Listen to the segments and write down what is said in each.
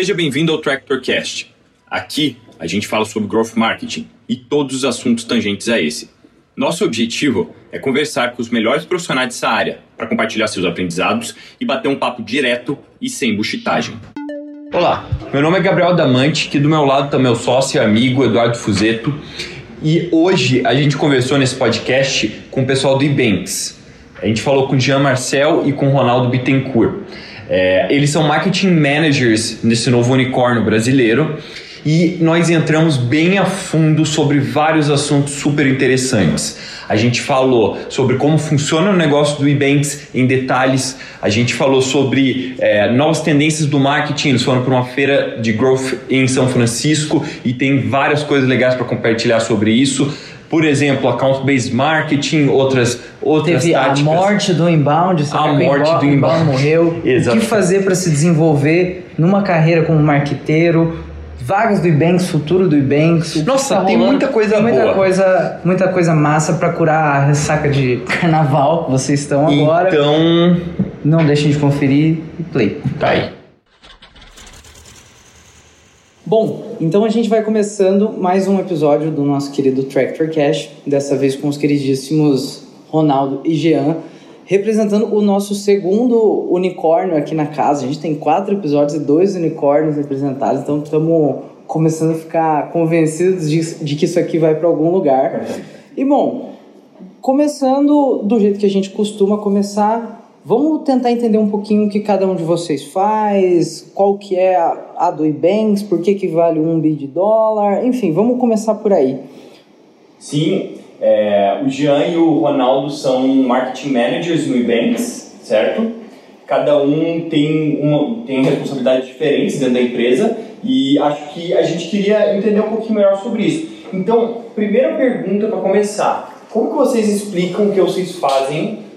Seja bem-vindo ao TractorCast. Aqui a gente fala sobre growth marketing e todos os assuntos tangentes a esse. Nosso objetivo é conversar com os melhores profissionais dessa área para compartilhar seus aprendizados e bater um papo direto e sem buchitagem. Olá, meu nome é Gabriel Damante, que do meu lado está meu sócio e amigo Eduardo Fuzeto. E hoje a gente conversou nesse podcast com o pessoal do Ebanks. A gente falou com Jean Marcel e com Ronaldo Bittencourt. É, eles são marketing managers nesse novo unicórnio brasileiro e nós entramos bem a fundo sobre vários assuntos super interessantes. A gente falou sobre como funciona o negócio do Ebanks em detalhes, a gente falou sobre é, novas tendências do marketing. Eles foram para uma feira de growth em São Francisco e tem várias coisas legais para compartilhar sobre isso. Por exemplo, account-based marketing, outras outras Teve táticas. a morte do inbound, você A morte inbound, do inbound. morreu. Exato. O que fazer para se desenvolver numa carreira como marqueteiro? Vagas do Ebanks, futuro do que Nossa, tá tem rolando. muita coisa Tem muita boa. coisa, muita coisa massa para curar a ressaca de carnaval que vocês estão agora. Então, Não deixem de conferir e play. tá aí. Bom, então a gente vai começando mais um episódio do nosso querido Tractor Cash, dessa vez com os queridíssimos Ronaldo e Jean, representando o nosso segundo unicórnio aqui na casa. A gente tem quatro episódios e dois unicórnios representados, então estamos começando a ficar convencidos de, de que isso aqui vai para algum lugar. E bom, começando do jeito que a gente costuma começar, vamos tentar entender um pouquinho o que cada um de vocês faz, qual que é a, a do Ebanks, por que, que vale um bi de dólar, enfim, vamos começar por aí. Sim, é, o Jean e o Ronaldo são marketing managers no Ebanks, certo? Cada um tem, uma, tem responsabilidades diferentes dentro da empresa e acho que a gente queria entender um pouquinho melhor sobre isso. Então, primeira pergunta para começar: como que vocês explicam o que vocês fazem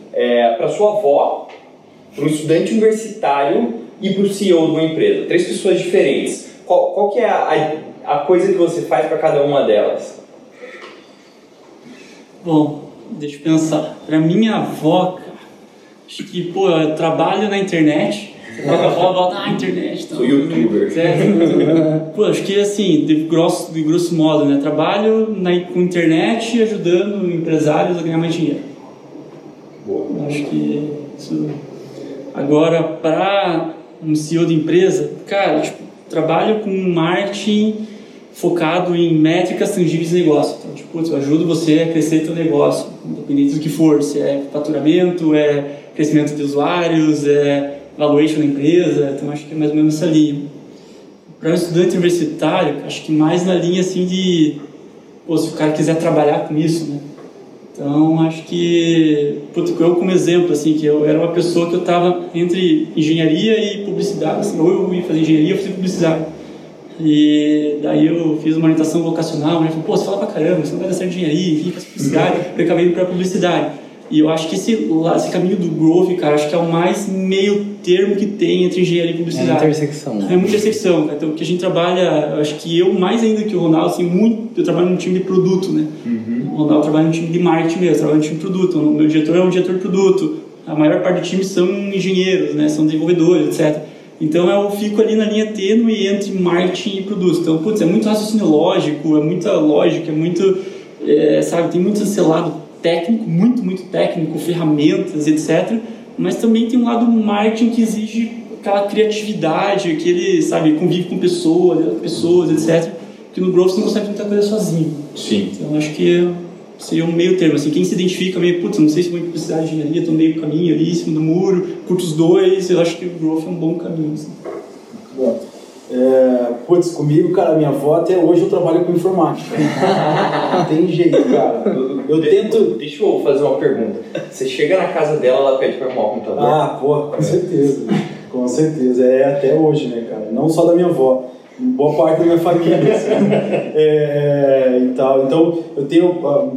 para sua avó, para um estudante universitário e para o CEO de uma empresa? Três pessoas diferentes. Qual, qual que é a, a, a coisa que você faz para cada uma delas? Bom, deixa eu pensar. Pra minha avó, cara, acho que, pô, eu trabalho na internet. A avó volta, ah, internet. Então, Sou youtuber. Certo? Pô, acho que assim, de grosso, de grosso modo, né? Trabalho na, com internet ajudando empresários a ganhar mais dinheiro. Boa. Acho que isso. Agora, para um CEO de empresa, cara, tipo, trabalho com marketing focado em métricas tangíveis de negócio. Então, tipo, eu ajudo você a crescer teu negócio, independente do que for. Se é faturamento, é crescimento de usuários, é valuation da empresa. Então, acho que é mais ou menos essa linha. Para um estudante universitário, acho que mais na linha assim de, pô, se o cara quiser trabalhar com isso, né? Então, acho que, putz, eu como exemplo, assim, que eu era uma pessoa que eu estava entre engenharia e publicidade, assim, ou eu ia fazer engenharia ou fazer publicidade. E daí eu fiz uma orientação vocacional, né? Falei, pô, você fala pra caramba, você não vai dar certo em engenharia, enfim, faz publicidade, eu acabei indo pra publicidade. E eu acho que esse, esse caminho do growth, cara, acho que é o mais meio termo que tem entre engenharia e É a publicidade. intersecção. É muita intersecção, cara. Então, que a gente trabalha, eu acho que eu, mais ainda que o Ronaldo, assim, muito, eu trabalho num time de produto, né? O Ronaldo trabalha num time de marketing mesmo, eu trabalho num time de produto. O meu diretor é um diretor de produto. A maior parte do time são engenheiros, né? São desenvolvedores, etc. Então, eu fico ali na linha tênue entre marketing e produto. Então, putz, é muito raciocínio lógico, é muita lógica, é muito, é, sabe, tem muito lado técnico, muito, muito técnico, ferramentas, etc. Mas também tem um lado marketing que exige aquela criatividade, aquele, sabe, convive com pessoas, pessoas, etc. Que no Growth você não consegue muita coisa sozinho. Sim. Então, acho que seria um meio termo, assim, quem se identifica meio, putz, não sei se vou publicidade de engenharia, estou meio caminho ali, em cima do muro, curto os dois, eu acho que o Growth é um bom caminho, assim. Bom, é, putz, comigo, cara, minha avó até hoje eu trabalho com informática. Não tem jeito, cara. Eu tento. Deixa eu fazer uma pergunta. Você chega na casa dela, ela pede pra arrumar o computador? Ah, pô, com certeza. Com certeza. É até hoje, né, cara? Não só da minha avó. Boa parte da minha família. assim. É, e tal. Então, eu tenho. a-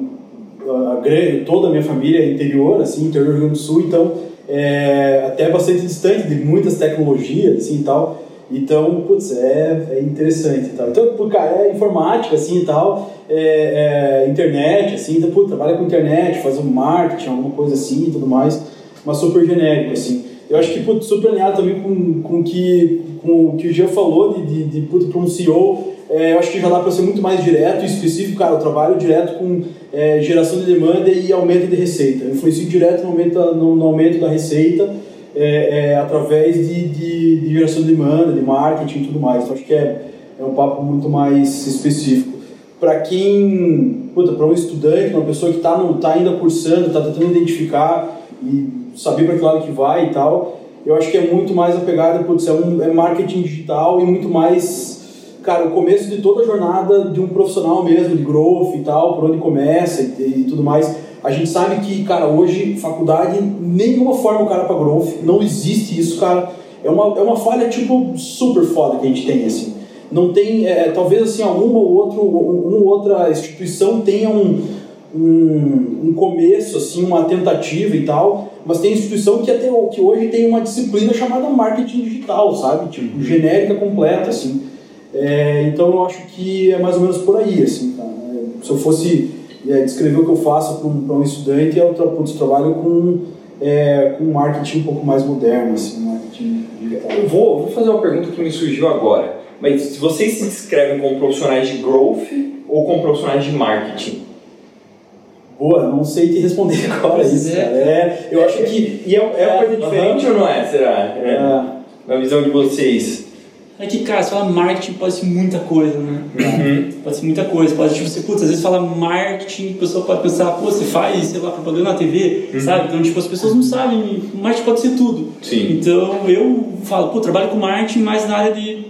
a, a grande- toda a minha família é interior, assim, interior do Rio Grande do Sul, então é até bastante distante de muitas tecnologias, assim, e tal. Então, putz, é, é interessante e tal. Então, pô, cara, é informática, assim, e tal, é, é internet, assim, então, pô, trabalha com internet, faz um marketing, alguma coisa assim e tudo mais, mas super genérico, assim. Eu acho que, putz, super alinhado também com, com, que, com o que o Jean falou de, de, de putz, para um CEO, é, eu acho que já dá para ser muito mais direto e específico, cara, eu trabalho direto com é, geração de demanda e aumento de receita. Eu influencio direto no aumento, no, no aumento da receita é, é, através de, de, de, geração de demanda, de marketing e tudo mais. Então acho que é, é um papo muito mais específico. Para quem, para um estudante, uma pessoa que está tá ainda cursando, está tentando identificar e saber para que lado que vai e tal, eu acho que é muito mais a pegada, putz, é, um, é marketing digital e muito mais cara, o começo de toda a jornada de um profissional mesmo, de growth e tal, por onde começa e, e tudo mais. A gente sabe que, cara, hoje, faculdade, nenhuma forma o cara para growth, não existe isso, cara. É uma, é uma falha, tipo, super foda que a gente tem, assim. Não tem, é, talvez, assim, alguma ou outro, uma outra instituição tenha um, um, um, começo, assim, uma tentativa e tal, mas tem instituição que até que hoje tem uma disciplina chamada marketing digital, sabe? Tipo, genérica completa, assim. É, então eu acho que é mais ou menos por aí, assim? Se eu fosse é, descrever o que eu faço para um, um, estudante, eu, putz, trabalho com, é, com marketing um pouco mais moderno, assim, marketing digital. Eu vou, vou fazer uma pergunta que me surgiu agora. Mas se vocês se descrevem como profissionais de growth ou como profissionais de marketing? Boa, não sei te responder agora isso, é. cara. É, eu acho que. E é, é uma coisa diferente ou não é? Será? É. Na visão de vocês. É que, cara, você fala marketing pode ser muita coisa, né? Uhum. Pode ser muita coisa. Pode, tipo, você, putz, às vezes fala marketing, a pessoa pode pensar, pô, você faz, sei lá, propaganda na TV, uhum. sabe? Então, tipo, as pessoas não sabem, marketing pode ser tudo. Sim. Então, eu falo, pô, trabalho com marketing, mas na área de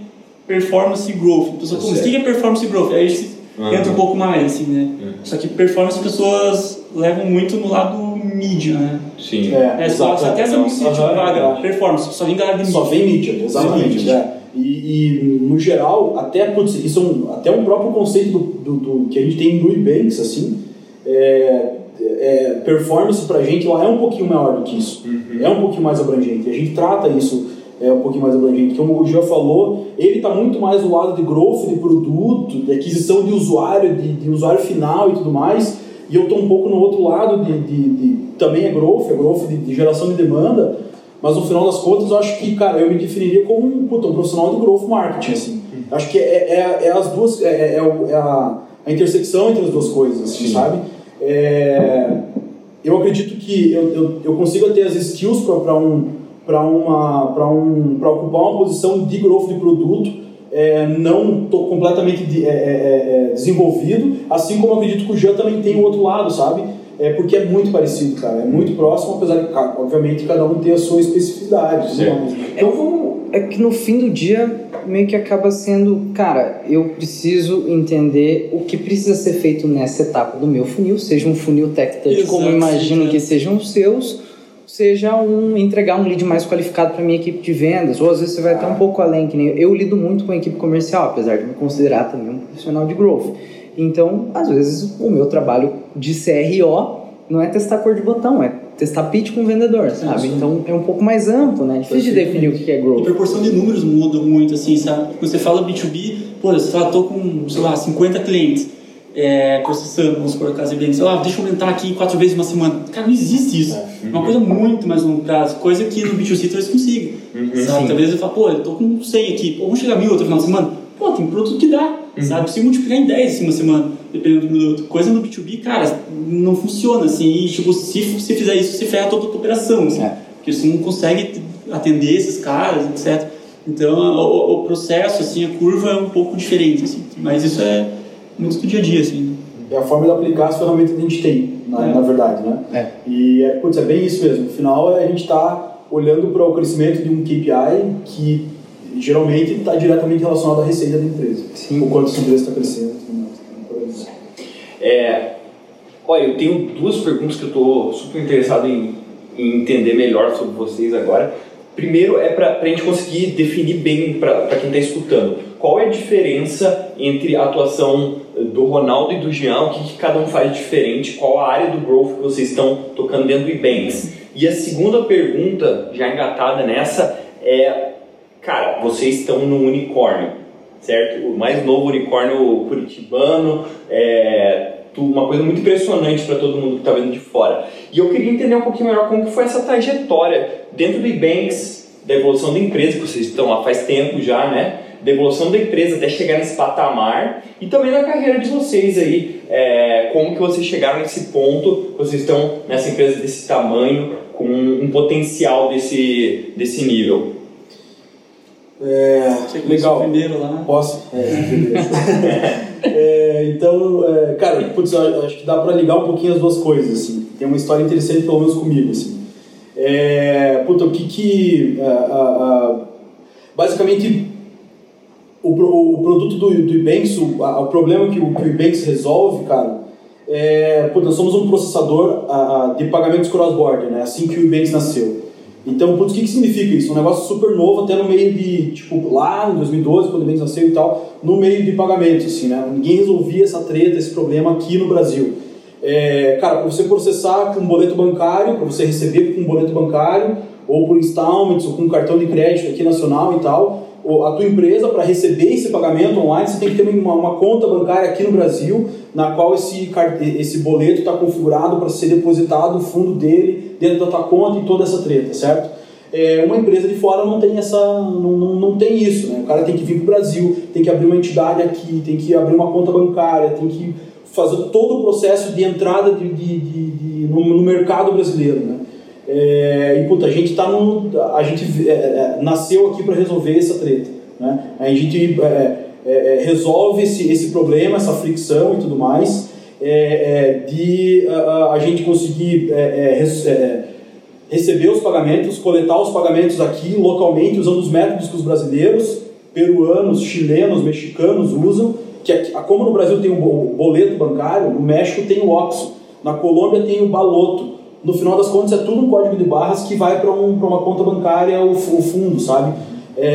performance e growth. A pessoa, pô, mas o que é performance e growth? Aí a gente uhum. entra um pouco mais, assim, né? Uhum. Só que performance as pessoas levam muito no lado mídia, né? Sim. É, é só, até essa música, tipo, vaga, performance, só vem área de mídia. Só vem mídia, exatamente. É. E, e, no geral, até, putz, isso é um, até um próprio conceito do, do, do, que a gente tem no Ebanks, assim, é, é, performance pra gente ela é um pouquinho maior do que isso. Uhum. É um pouquinho mais abrangente. A gente trata isso é um pouquinho mais abrangente. Como o Jean falou, ele está muito mais do lado de growth, de produto, de aquisição de usuário, de, de usuário final e tudo mais. E eu estou um pouco no outro lado de, de, de também é growth, é growth de, de geração de demanda mas no final das contas, eu acho que, cara, eu me definiria como um, puta, um profissional de growth marketing, assim. Acho que é, é, é as duas, é, é, é, a, a, intersecção entre as duas coisas, assim, sabe? É, eu acredito que eu, eu, eu consigo ter as skills para um, para uma, para um, para ocupar uma posição de growth de produto, é, não estou completamente de, é, é, desenvolvido, assim como eu acredito que o Jean também tem o outro lado, sabe? é porque é muito parecido, cara. É muito próximo, apesar de, obviamente, cada um ter a sua especificidade. Né? Então, vamos, é que no fim do dia, meio que acaba sendo, cara, eu preciso entender o que precisa ser feito nessa etapa do meu funil, seja um funil tech touch, Exato, como imagino sim, que sejam os seus, seja um entregar um lead mais qualificado para minha equipe de vendas, ou às vezes você vai até um pouco além, que nem eu, eu lido muito com a equipe comercial, apesar de me considerar também um profissional de growth. Então, às vezes, o meu trabalho de CRO não é testar cor de botão, é testar pitch com o vendedor, sabe? Então é um pouco mais amplo, né? Difícil de definir o que é growth. A proporção de números muda muito, assim, sabe? Quando você fala B2B, pô, você fala, tô com, sei lá, 50 clientes é, processando, vamos supor, caso de sei lá, deixa eu aumentar aqui quatro vezes uma semana. Cara, não existe isso. É uma coisa muito mais longo prazo, coisa que no B2C talvez consiga. Uhum, sabe? Talvez eu falo, pô, eu tô com 100 aqui, pô, vamos chegar a mil outro final de semana? Pô, tem produto que dá, uhum. sabe? Se multiplicar em 10 assim, uma semana, dependendo do produto. Coisa no B2B, cara, não funciona assim. E, tipo, se você fizer isso, você ferra toda a tua operação, assim. É. Porque você não consegue atender esses caras, etc. Então, o, o, processo, assim, a curva é um pouco diferente, assim. Mas isso é muito do dia a dia, assim. É a forma de aplicar as ferramentas que a gente tem, na, é. na verdade, né? É. E, é, putz, é bem isso mesmo. No final, a gente está olhando para o crescimento de um KPI que geralmente está diretamente relacionado à receita da empresa. Sim. O quanto essa empresa está crescendo. É, olha, eu tenho duas perguntas que eu estou super interessado em, em, entender melhor sobre vocês agora. Primeiro é para a gente conseguir definir bem para quem está escutando. Qual é a diferença entre a atuação do Ronaldo e do Jean? O que, que cada um faz diferente? Qual a área do growth que vocês estão tocando dentro do Ebanks? E a segunda pergunta, já engatada nessa, é cara, vocês estão no unicórnio, certo? O mais novo unicórnio curitibano, é, uma coisa muito impressionante para todo mundo que está vendo de fora. E eu queria entender um pouquinho melhor como que foi essa trajetória dentro do Ebanks, da evolução da empresa, que vocês estão lá faz tempo já, né? Da evolução da empresa até chegar nesse patamar e também na carreira de vocês aí, é, como que vocês chegaram nesse ponto, vocês estão nessa empresa desse tamanho, com um potencial desse, desse nível. É, legal. primeiro lá. Posso? É. É, então, é, cara, putz, eu acho que dá pra ligar um pouquinho as duas coisas, assim. Tem uma história interessante, pelo menos comigo, assim. É, puta, o que que... a- a- a- basicamente, o, o produto do, do Ebanks, o, a- o problema que o, que o Ebanks resolve, cara, é... Puta, nós somos um processador a- a, de pagamentos cross-border, né? Assim que o Ebanks nasceu. Então, putz, o que, que significa isso? Um negócio super novo, até no meio de, tipo, lá em 2012, quando o Ebanks nasceu e tal, no meio de pagamentos, assim, né? Ninguém resolvia essa treta, esse problema aqui no Brasil. É, cara, para você processar com um boleto bancário, para você receber com um boleto bancário, ou por installments, ou com um cartão de crédito aqui nacional e tal, a tua empresa, para receber esse pagamento online, você tem que ter uma, uma conta bancária aqui no Brasil, na qual esse, esse boleto está configurado para ser depositado no fundo dele, dentro da tua conta e toda essa treta, certo? É, uma empresa de fora não tem essa não, não, não tem isso né o cara tem que vir para o Brasil tem que abrir uma entidade aqui tem que abrir uma conta bancária tem que fazer todo o processo de entrada de, de, de- de- no, no mercado brasileiro né é, e puta a gente tá no a gente é, é, nasceu aqui para resolver essa treta né a gente é, é, é, resolve esse, esse problema essa fricção e tudo mais de a, a- gente conseguir receber os pagamentos, coletar os pagamentos aqui localmente, usando os métodos que os brasileiros, peruanos, chilenos, mexicanos usam, que como no Brasil tem o bo- boleto bancário, no México tem o OXXO, na Colômbia tem o baloto. No final das contas é tudo um código de barras que vai para um, uma conta bancária, o, fu- o fundo, sabe? É,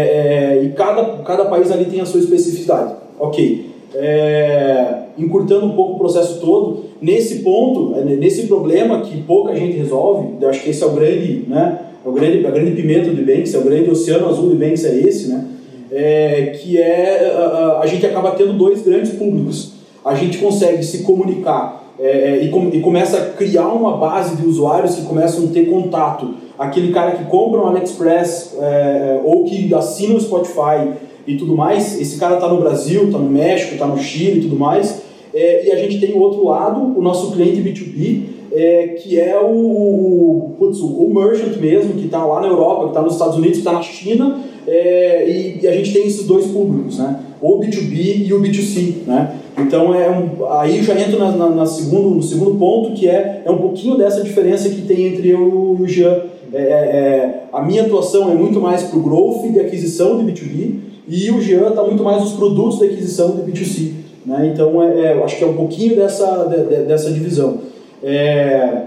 é, e cada, cada país ali tem a sua especificidade. Ok. É, encurtando um pouco o processo todo, nesse ponto, é, nesse problema que pouca gente resolve, eu acho que esse é o grande, né, é o grande, a grande pimenta do Banks, é o grande oceano azul do Banks é esse, né, é, que é, a- a gente acaba tendo dois grandes públicos. A gente consegue se comunicar é, é, e, com- e começa a criar uma base de usuários que começam a ter contato. Aquele cara que compra um AliExpress é, ou que assina o Spotify e tudo mais, esse cara está no Brasil, está no México, está no Chile e tudo mais. É, e a gente tem o outro lado, o nosso cliente B2B, é, que é o, o, putz, o merchant mesmo, que está lá na Europa, que está nos Estados Unidos, que está na China, é, e, e a gente tem esses dois públicos, né? O B2B e o B2C. Né? Então, é um, aí já entro na, na, na segundo, no segundo ponto, que é, é um pouquinho dessa diferença que tem entre eu e o Jean. É, é, é, a minha atuação é muito mais para o growth de aquisição de B2B e o Jean está muito mais nos produtos de aquisição de B2C. Né? Então, é, é, acho que é um pouquinho dessa, de, de, dessa divisão. É,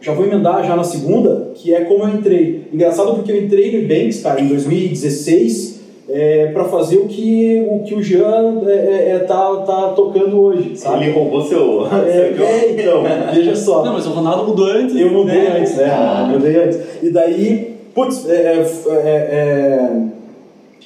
já vou emendar já na segunda, que é como eu entrei. Engraçado porque eu entrei no Banks, cara, em 2016, é, para fazer o que o, que o Jean é, é, é, tá, tá tocando hoje, sabe? Ele roubou seu. É, seu é, então, veja só. Não, mas o Ronaldo mudou antes. Eu mudei né? antes, né? Ah. Eu mudei antes. E daí, putz, é, é, é, é,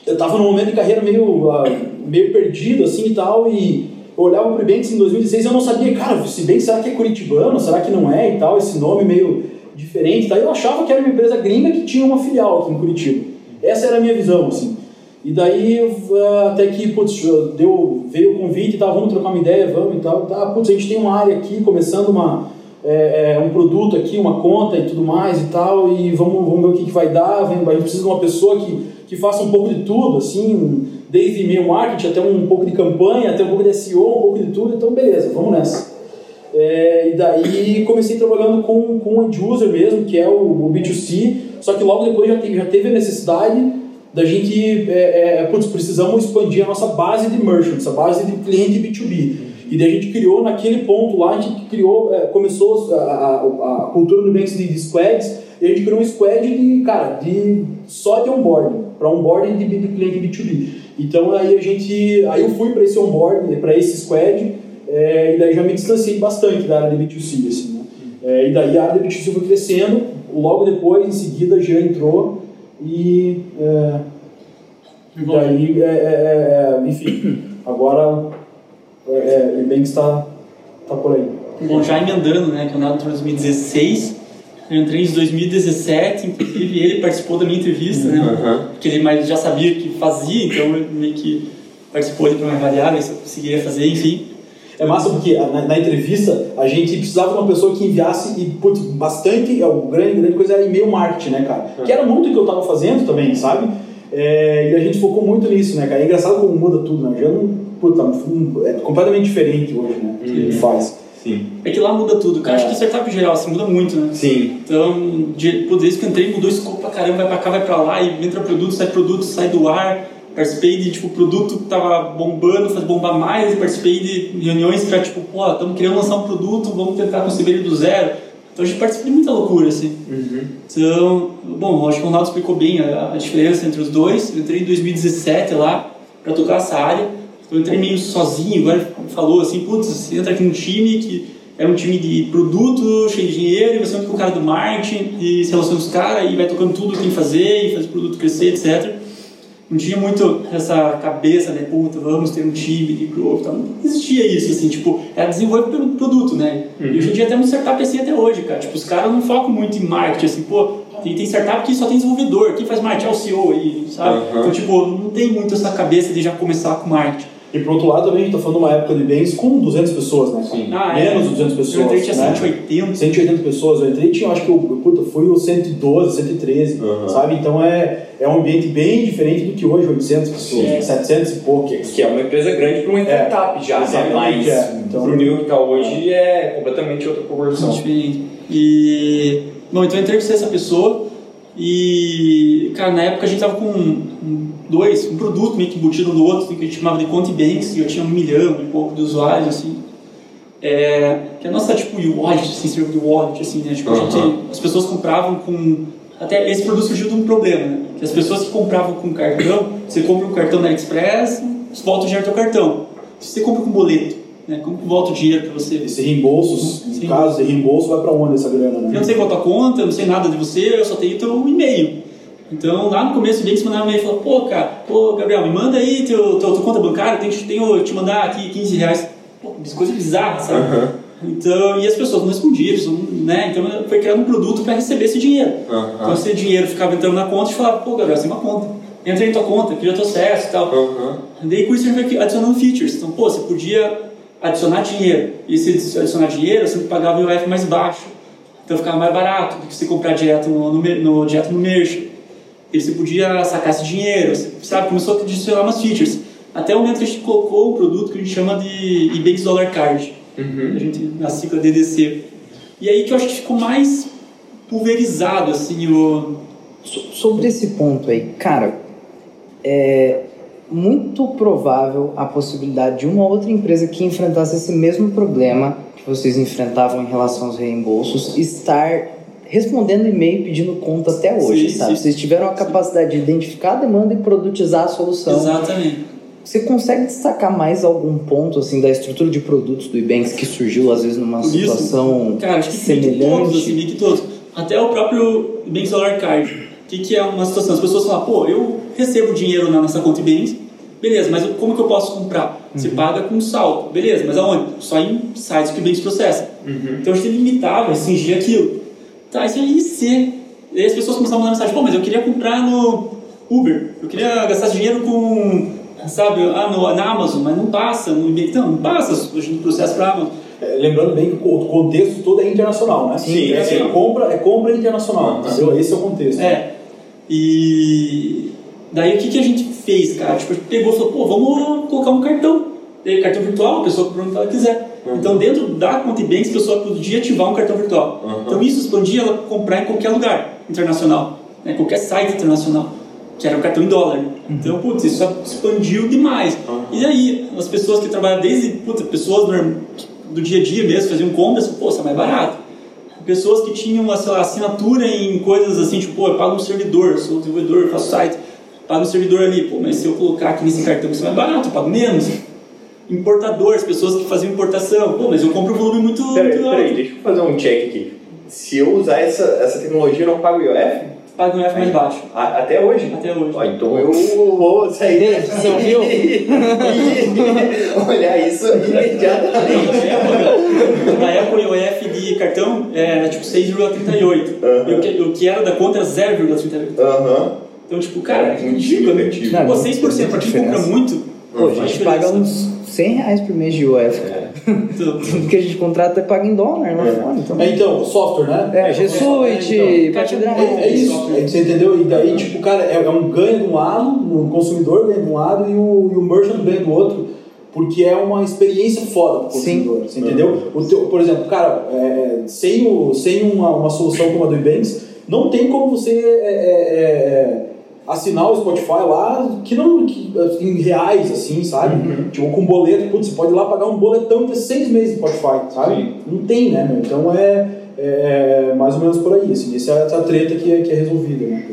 eu tava num momento de carreira meio, ah, meio perdido, assim e tal, e eu olhava pro Ibanks em 2016 e eu não sabia, cara, se bem será que é curitibano, será que não é e tal, esse nome meio diferente, tá? eu achava que era uma empresa gringa que tinha uma filial aqui em Curitiba. Essa era a minha visão, assim. E daí, ah, até que, putz, deu, veio o convite e tal, vamos trocar uma ideia, vamos e tal. Tá, putz, a gente tem uma área aqui, começando uma, é, é, um produto aqui, uma conta e tudo mais e tal, e vamos, vamos ver o que, que vai dar. Vem- A gente precisa de uma pessoa que, que faça um pouco de tudo, assim, desde e-mail marketing até um pouco de campanha, até um pouco de SEO, um pouco de tudo, então beleza, vamos nessa. É, e daí comecei trabalhando com, com o end user mesmo, que é o, o B2C, só que logo depois já teve, já teve a necessidade da gente, é, é, putz, precisamos expandir a nossa base de merchants, a base de cliente B2B. E daí a gente criou, naquele ponto lá, a gente criou, é, começou a, a, a cultura do Banks de, de squads, e a gente criou um squad de, cara, de, só de onboarding, para onboarding de, de cliente B2B. Então aí a gente, aí eu fui para esse onboarding, para esse squad, é, e daí já me distanciei bastante da área de B2C, assim, né? É, e daí a área de B2C foi crescendo, logo depois, em seguida, já entrou e é, daí, é, é, é, enfim, agora é, é, o Banks está tá por aí. Bom, já emendando, né, que eu nasci em 2016, eu entrei em 2017, inclusive ele participou da minha entrevista, né, Uhum. porque ele mais já sabia que fazia, então ele meio que participou ali para me avaliar, ver se eu conseguiria fazer, enfim. É massa porque na, na entrevista a gente precisava de uma pessoa que enviasse e, putz, bastante, é, o grande, grande coisa era e-mail marketing, né, cara? Que era muito o que eu tava fazendo também, sabe? É, e a gente focou muito nisso, né, cara? É engraçado como muda tudo, né? Já não, puta, um- é completamente diferente hoje, né? O que a gente faz. Sim. É que lá muda tudo, cara, acho que startup em geral, assim, muda muito, né. Sim. Então, de, pô, desde que eu entrei, mudou escopo pra caramba, vai pra cá, vai pra lá, e entra produto, sai produto, sai do ar. Participei de, tipo, produto que tava bombando, faz bombar mais. Participei de reuniões pra, tipo, pô, estamos querendo lançar um produto, vamos tentar conceber ele do zero. Então, a gente participa de muita loucura, assim. Então, bom, acho que o Ronaldo explicou bem a, a diferença entre os dois. Eu entrei em 2017 lá pra tocar essa área. Então, eu entrei meio sozinho, agora ele falou assim, putz, você entra aqui num time que era um time de produto, cheio de dinheiro, e você entra com o cara do marketing, e se relaciona com os caras, e vai tocando tudo que tem que fazer, e faz o produto crescer, etc. Não tinha muito essa cabeça, né, puta, vamos ter um time de growth, tal. não existia isso, assim, tipo, era desenvolver pelo produto, né, e hoje em dia temos startup assim até hoje, cara, tipo, os caras não focam muito em marketing, assim, pô, tem, tem startup que só tem desenvolvedor, quem faz marketing é o CEO aí, sabe, Uhum. então, tipo, não tem muito essa cabeça de já começar com marketing. E por outro lado, também a gente tá falando de uma época de bens com 200 pessoas, né? Sim. Ah, Menos é. de 200 pessoas. Eu entrei tinha né? 180, 180 pessoas, eu entrei tinha, acho que eu, puta, fui o 112, 113, Uhum. sabe? Então é, é um ambiente bem diferente do que hoje, 800 pessoas, Sim. 700 e pouco. Que é uma empresa grande para uma startup já, né? Mas é. Então- pro nível que está hoje é completamente outra proporção. diferente. E, bom, então eu entrevistei essa pessoa e, cara, na época a gente tava com um- dois, um produto meio que embutido no outro, que a gente chamava de Conte Banks, e eu tinha um milhão e pouco de usuários, assim. É, que a nossa, tipo, wallet, assim, serve de wallet, assim, né? Tipo, gente, as pessoas compravam com... Até esse produto surgiu de um problema, né? Que as pessoas que compravam com cartão, você compra um cartão na AliExpress, volta o dinheiro do teu cartão. Se você compra com boleto, né? Como que volta o dinheiro para você? Esse reembolso, Sim. no caso, esse reembolso vai pra onde essa grana, Eu né? não sei qual a tua conta, eu não sei nada de você, eu só tenho teu e-mail. Então, lá no começo, bem que você mandava um e-mail e falou, pô, cara, pô, Gabriel, me manda aí teu, teu, tua conta bancária, tenho, que- tenho que te mandar aqui 15 reais. Pô, coisa bizarra, sabe? Aham. Então, e as pessoas não respondiam, pessoas não- né? Então, foi criado um produto para receber esse dinheiro. Aham. Então, esse dinheiro ficava entrando na conta e falava, pô, Gabriel, você tem uma conta. Entra em tua conta, cria teu acesso e tal. Aham. Daí com isso a gente vai adicionando features. Então, pô, você podia adicionar dinheiro. E se adicionar dinheiro, você pagava o IOF mais baixo. Então ficava mais barato do que você comprar direto no, no, no, direto no merch. E você podia sacar esse dinheiro, você, sabe? Começou a adicionar umas features. Até o momento que a gente colocou um produto que a gente chama de eBanks Dollar Card. A gente, na sigla DDC. E aí que eu acho que ficou mais pulverizado, assim, o... So- Sobre esse ponto aí, cara, é muito provável a possibilidade de uma outra empresa que enfrentasse esse mesmo problema que vocês enfrentavam em relação aos reembolsos estar respondendo e-mail pedindo conta até hoje, Sim, sabe? sim. Vocês tiveram a capacidade de identificar a demanda e produtizar a solução. Exatamente. Você consegue destacar mais algum ponto assim da estrutura de produtos do Ebanks que surgiu às vezes numa isso, situação Cara, acho que semelhante? todos, assim, meio que todos. Até o próprio Banks Dollar Card. O que, que é uma situação? As pessoas falam, pô, eu recebo dinheiro na nossa conta Banks, beleza, mas como que eu posso comprar? Você Uhum. paga com saldo, beleza, mas aonde? Só em sites que o Banks processa. Então a gente limitava, restringia aquilo. Tá, isso é IC. E aí as pessoas começavam a mandar mensagem, pô, mas eu queria comprar no Uber, eu queria gastar dinheiro com, sabe, ah, no, na Amazon, mas não passa, no eBay, não, não passa, a gente processa para Amazon. É, lembrando bem que o contexto todo é internacional, né? Sim, é, sim. é compra, é compra internacional, entendeu? Esse é o contexto. É. E daí o que, que a gente fez, cara? Tipo, a gente pegou e falou, pô, vamos colocar um cartão. Daí, cartão virtual, a pessoa compra onde ela quiser. Então, dentro da conta Banks, a pessoa podia ativar um cartão virtual. Uhum. Então, isso expandia ela comprar em qualquer lugar internacional, né? qualquer site internacional, que era o cartão em dólar. Então, putz, isso expandiu demais. E aí, as pessoas que trabalham desde, putz, pessoas do dia a dia mesmo, faziam compras, pô, isso é mais barato pessoas que tinham uma sei lá, assinatura em coisas assim, tipo, pô, eu pago um servidor, eu sou desenvolvedor, eu faço site, pago um servidor ali, pô, mas se eu colocar aqui nesse cartão isso é mais barato, eu pago menos. Importador, as pessoas que faziam importação, pô, mas eu compro um volume muito, Peraí, muito alto. peraí, deixa eu fazer um check aqui. Se eu usar essa, essa tecnologia, eu não pago IOF? paga um F mais baixo. A- até hoje? Até hoje. Ó, então eu vou sair Dave, você ouviu? e olhar isso imediatamente. Na época o IOF de cartão era tipo 6,38. E o que, o que era da conta era 0,38. Aham. Então, tipo, cara, É muito significativo. Não, Pô, não 6% faz pra quem diferença. compra muito. Pô, a gente paga uns 100 reais por mês de UF, cara. Então, Tudo que a gente contrata é pago em dólar lá fora. Então, É, então, software, né? é, G Suite, então, Patreon. É, é isso, é, você entendeu? E daí, tipo, cara, é, é um ganho de um lado, o consumidor ganha de um lado e o, e o merchant ganha do outro, porque é uma experiência foda pro Sim. consumidor, você entendeu? O teu, por exemplo, cara, é, sem, o, sem uma, uma solução como a do Ebanks, não tem como você é, é, é, assinar o Spotify lá, que não que, em reais, assim, sabe? Tipo, com boleto, putz, você pode ir lá pagar um boletão e ter seis meses de Spotify, sabe? Sim. Não tem, né, meu? Então é, é mais ou menos por aí, assim, essa é a treta que é, que é resolvida, né?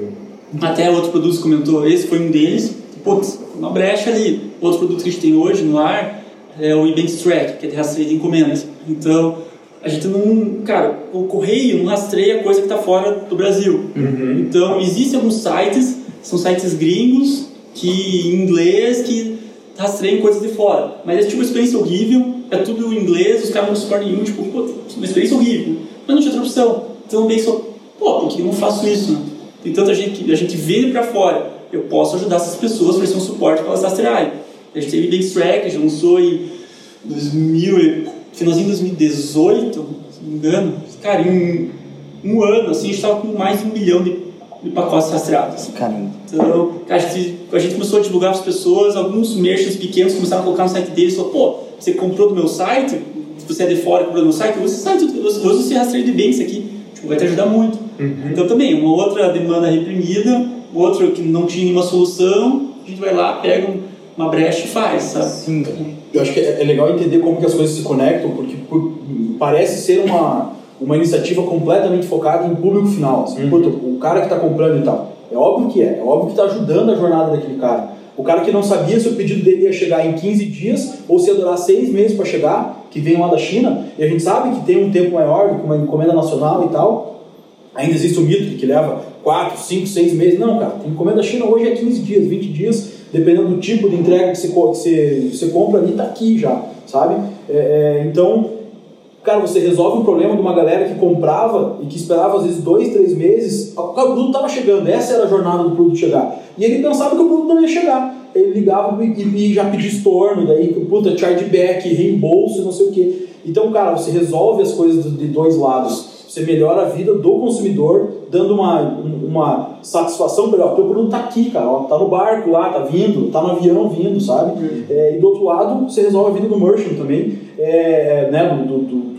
Até outro produto comentou, esse foi um deles. Putz, uma brecha ali. Outro produto que a gente tem hoje no ar é o Ebanks Track, que é de rastreio de encomendas. Então, a gente não. Cara, o correio não rastreia coisa que está fora do Brasil. Então, existem alguns sites, são sites gringos, que em inglês, que rastreiam coisas de fora. Mas é tipo uma experiência horrível, é tudo em inglês, os caras não suportam nenhum, tipo, pô, uma experiência horrível. Mas não tinha outra opção. Então, bem só, pô, por que eu não faço isso, né? Tem tanta gente que a gente vende para fora. Eu posso ajudar essas pessoas oferecer um suporte para elas rastrearem. A gente teve Banks Track, já lançou em 2000, e- finalzinho de 2018, se não me engano. Cara, em um ano, assim, a gente estava com mais de um milhão de, de pacotes rastreados. Caramba. Então, a gente, a gente começou a divulgar para as pessoas, alguns merchants pequenos começaram a colocar no site deles, falou, pô, você comprou do meu site, se você é de fora e comprou do meu site, esse site, usa usa esse rastreio de bens aqui, tipo, vai te ajudar muito. Então também, uma outra demanda reprimida, outra que não tinha nenhuma solução, a gente vai lá, pega um- uma brecha e faz, sabe? Sim. Eu acho que é é legal entender como que as coisas se conectam, porque por- parece ser uma, uma iniciativa completamente focada em público final. Assim, puta, o cara que está comprando e tal. É óbvio que é, é óbvio que está ajudando a jornada daquele cara. O cara que não sabia se o pedido dele ia chegar em 15 dias ou se ia durar 6 meses para chegar, que vem lá da China, e a gente sabe que tem um tempo maior do que uma encomenda nacional e tal. Ainda existe o mito de que leva 4, 5, 6 meses. Não, cara, tem encomenda da China hoje é 15 dias, 20 dias, dependendo do tipo de entrega que você, que você, você compra ali, tá aqui já, sabe? É, é, então, cara, você resolve um problema de uma galera que comprava e que esperava às vezes dois, três meses. O produto estava chegando, essa era a jornada do produto chegar. E ele pensava que o produto não ia chegar. Ele ligava e, e já pedia estorno, daí, puta, chargeback, reembolso, não sei o quê. Então, cara, você resolve as coisas de dois lados. Você melhora a vida do consumidor, dando uma, uma satisfação para ele. Ó, teu produto tá aqui, cara. Ó, tá no barco lá, tá vindo, tá no avião vindo, sabe? É, e do outro lado, você resolve a vida do merchant também, é, né? Do- do-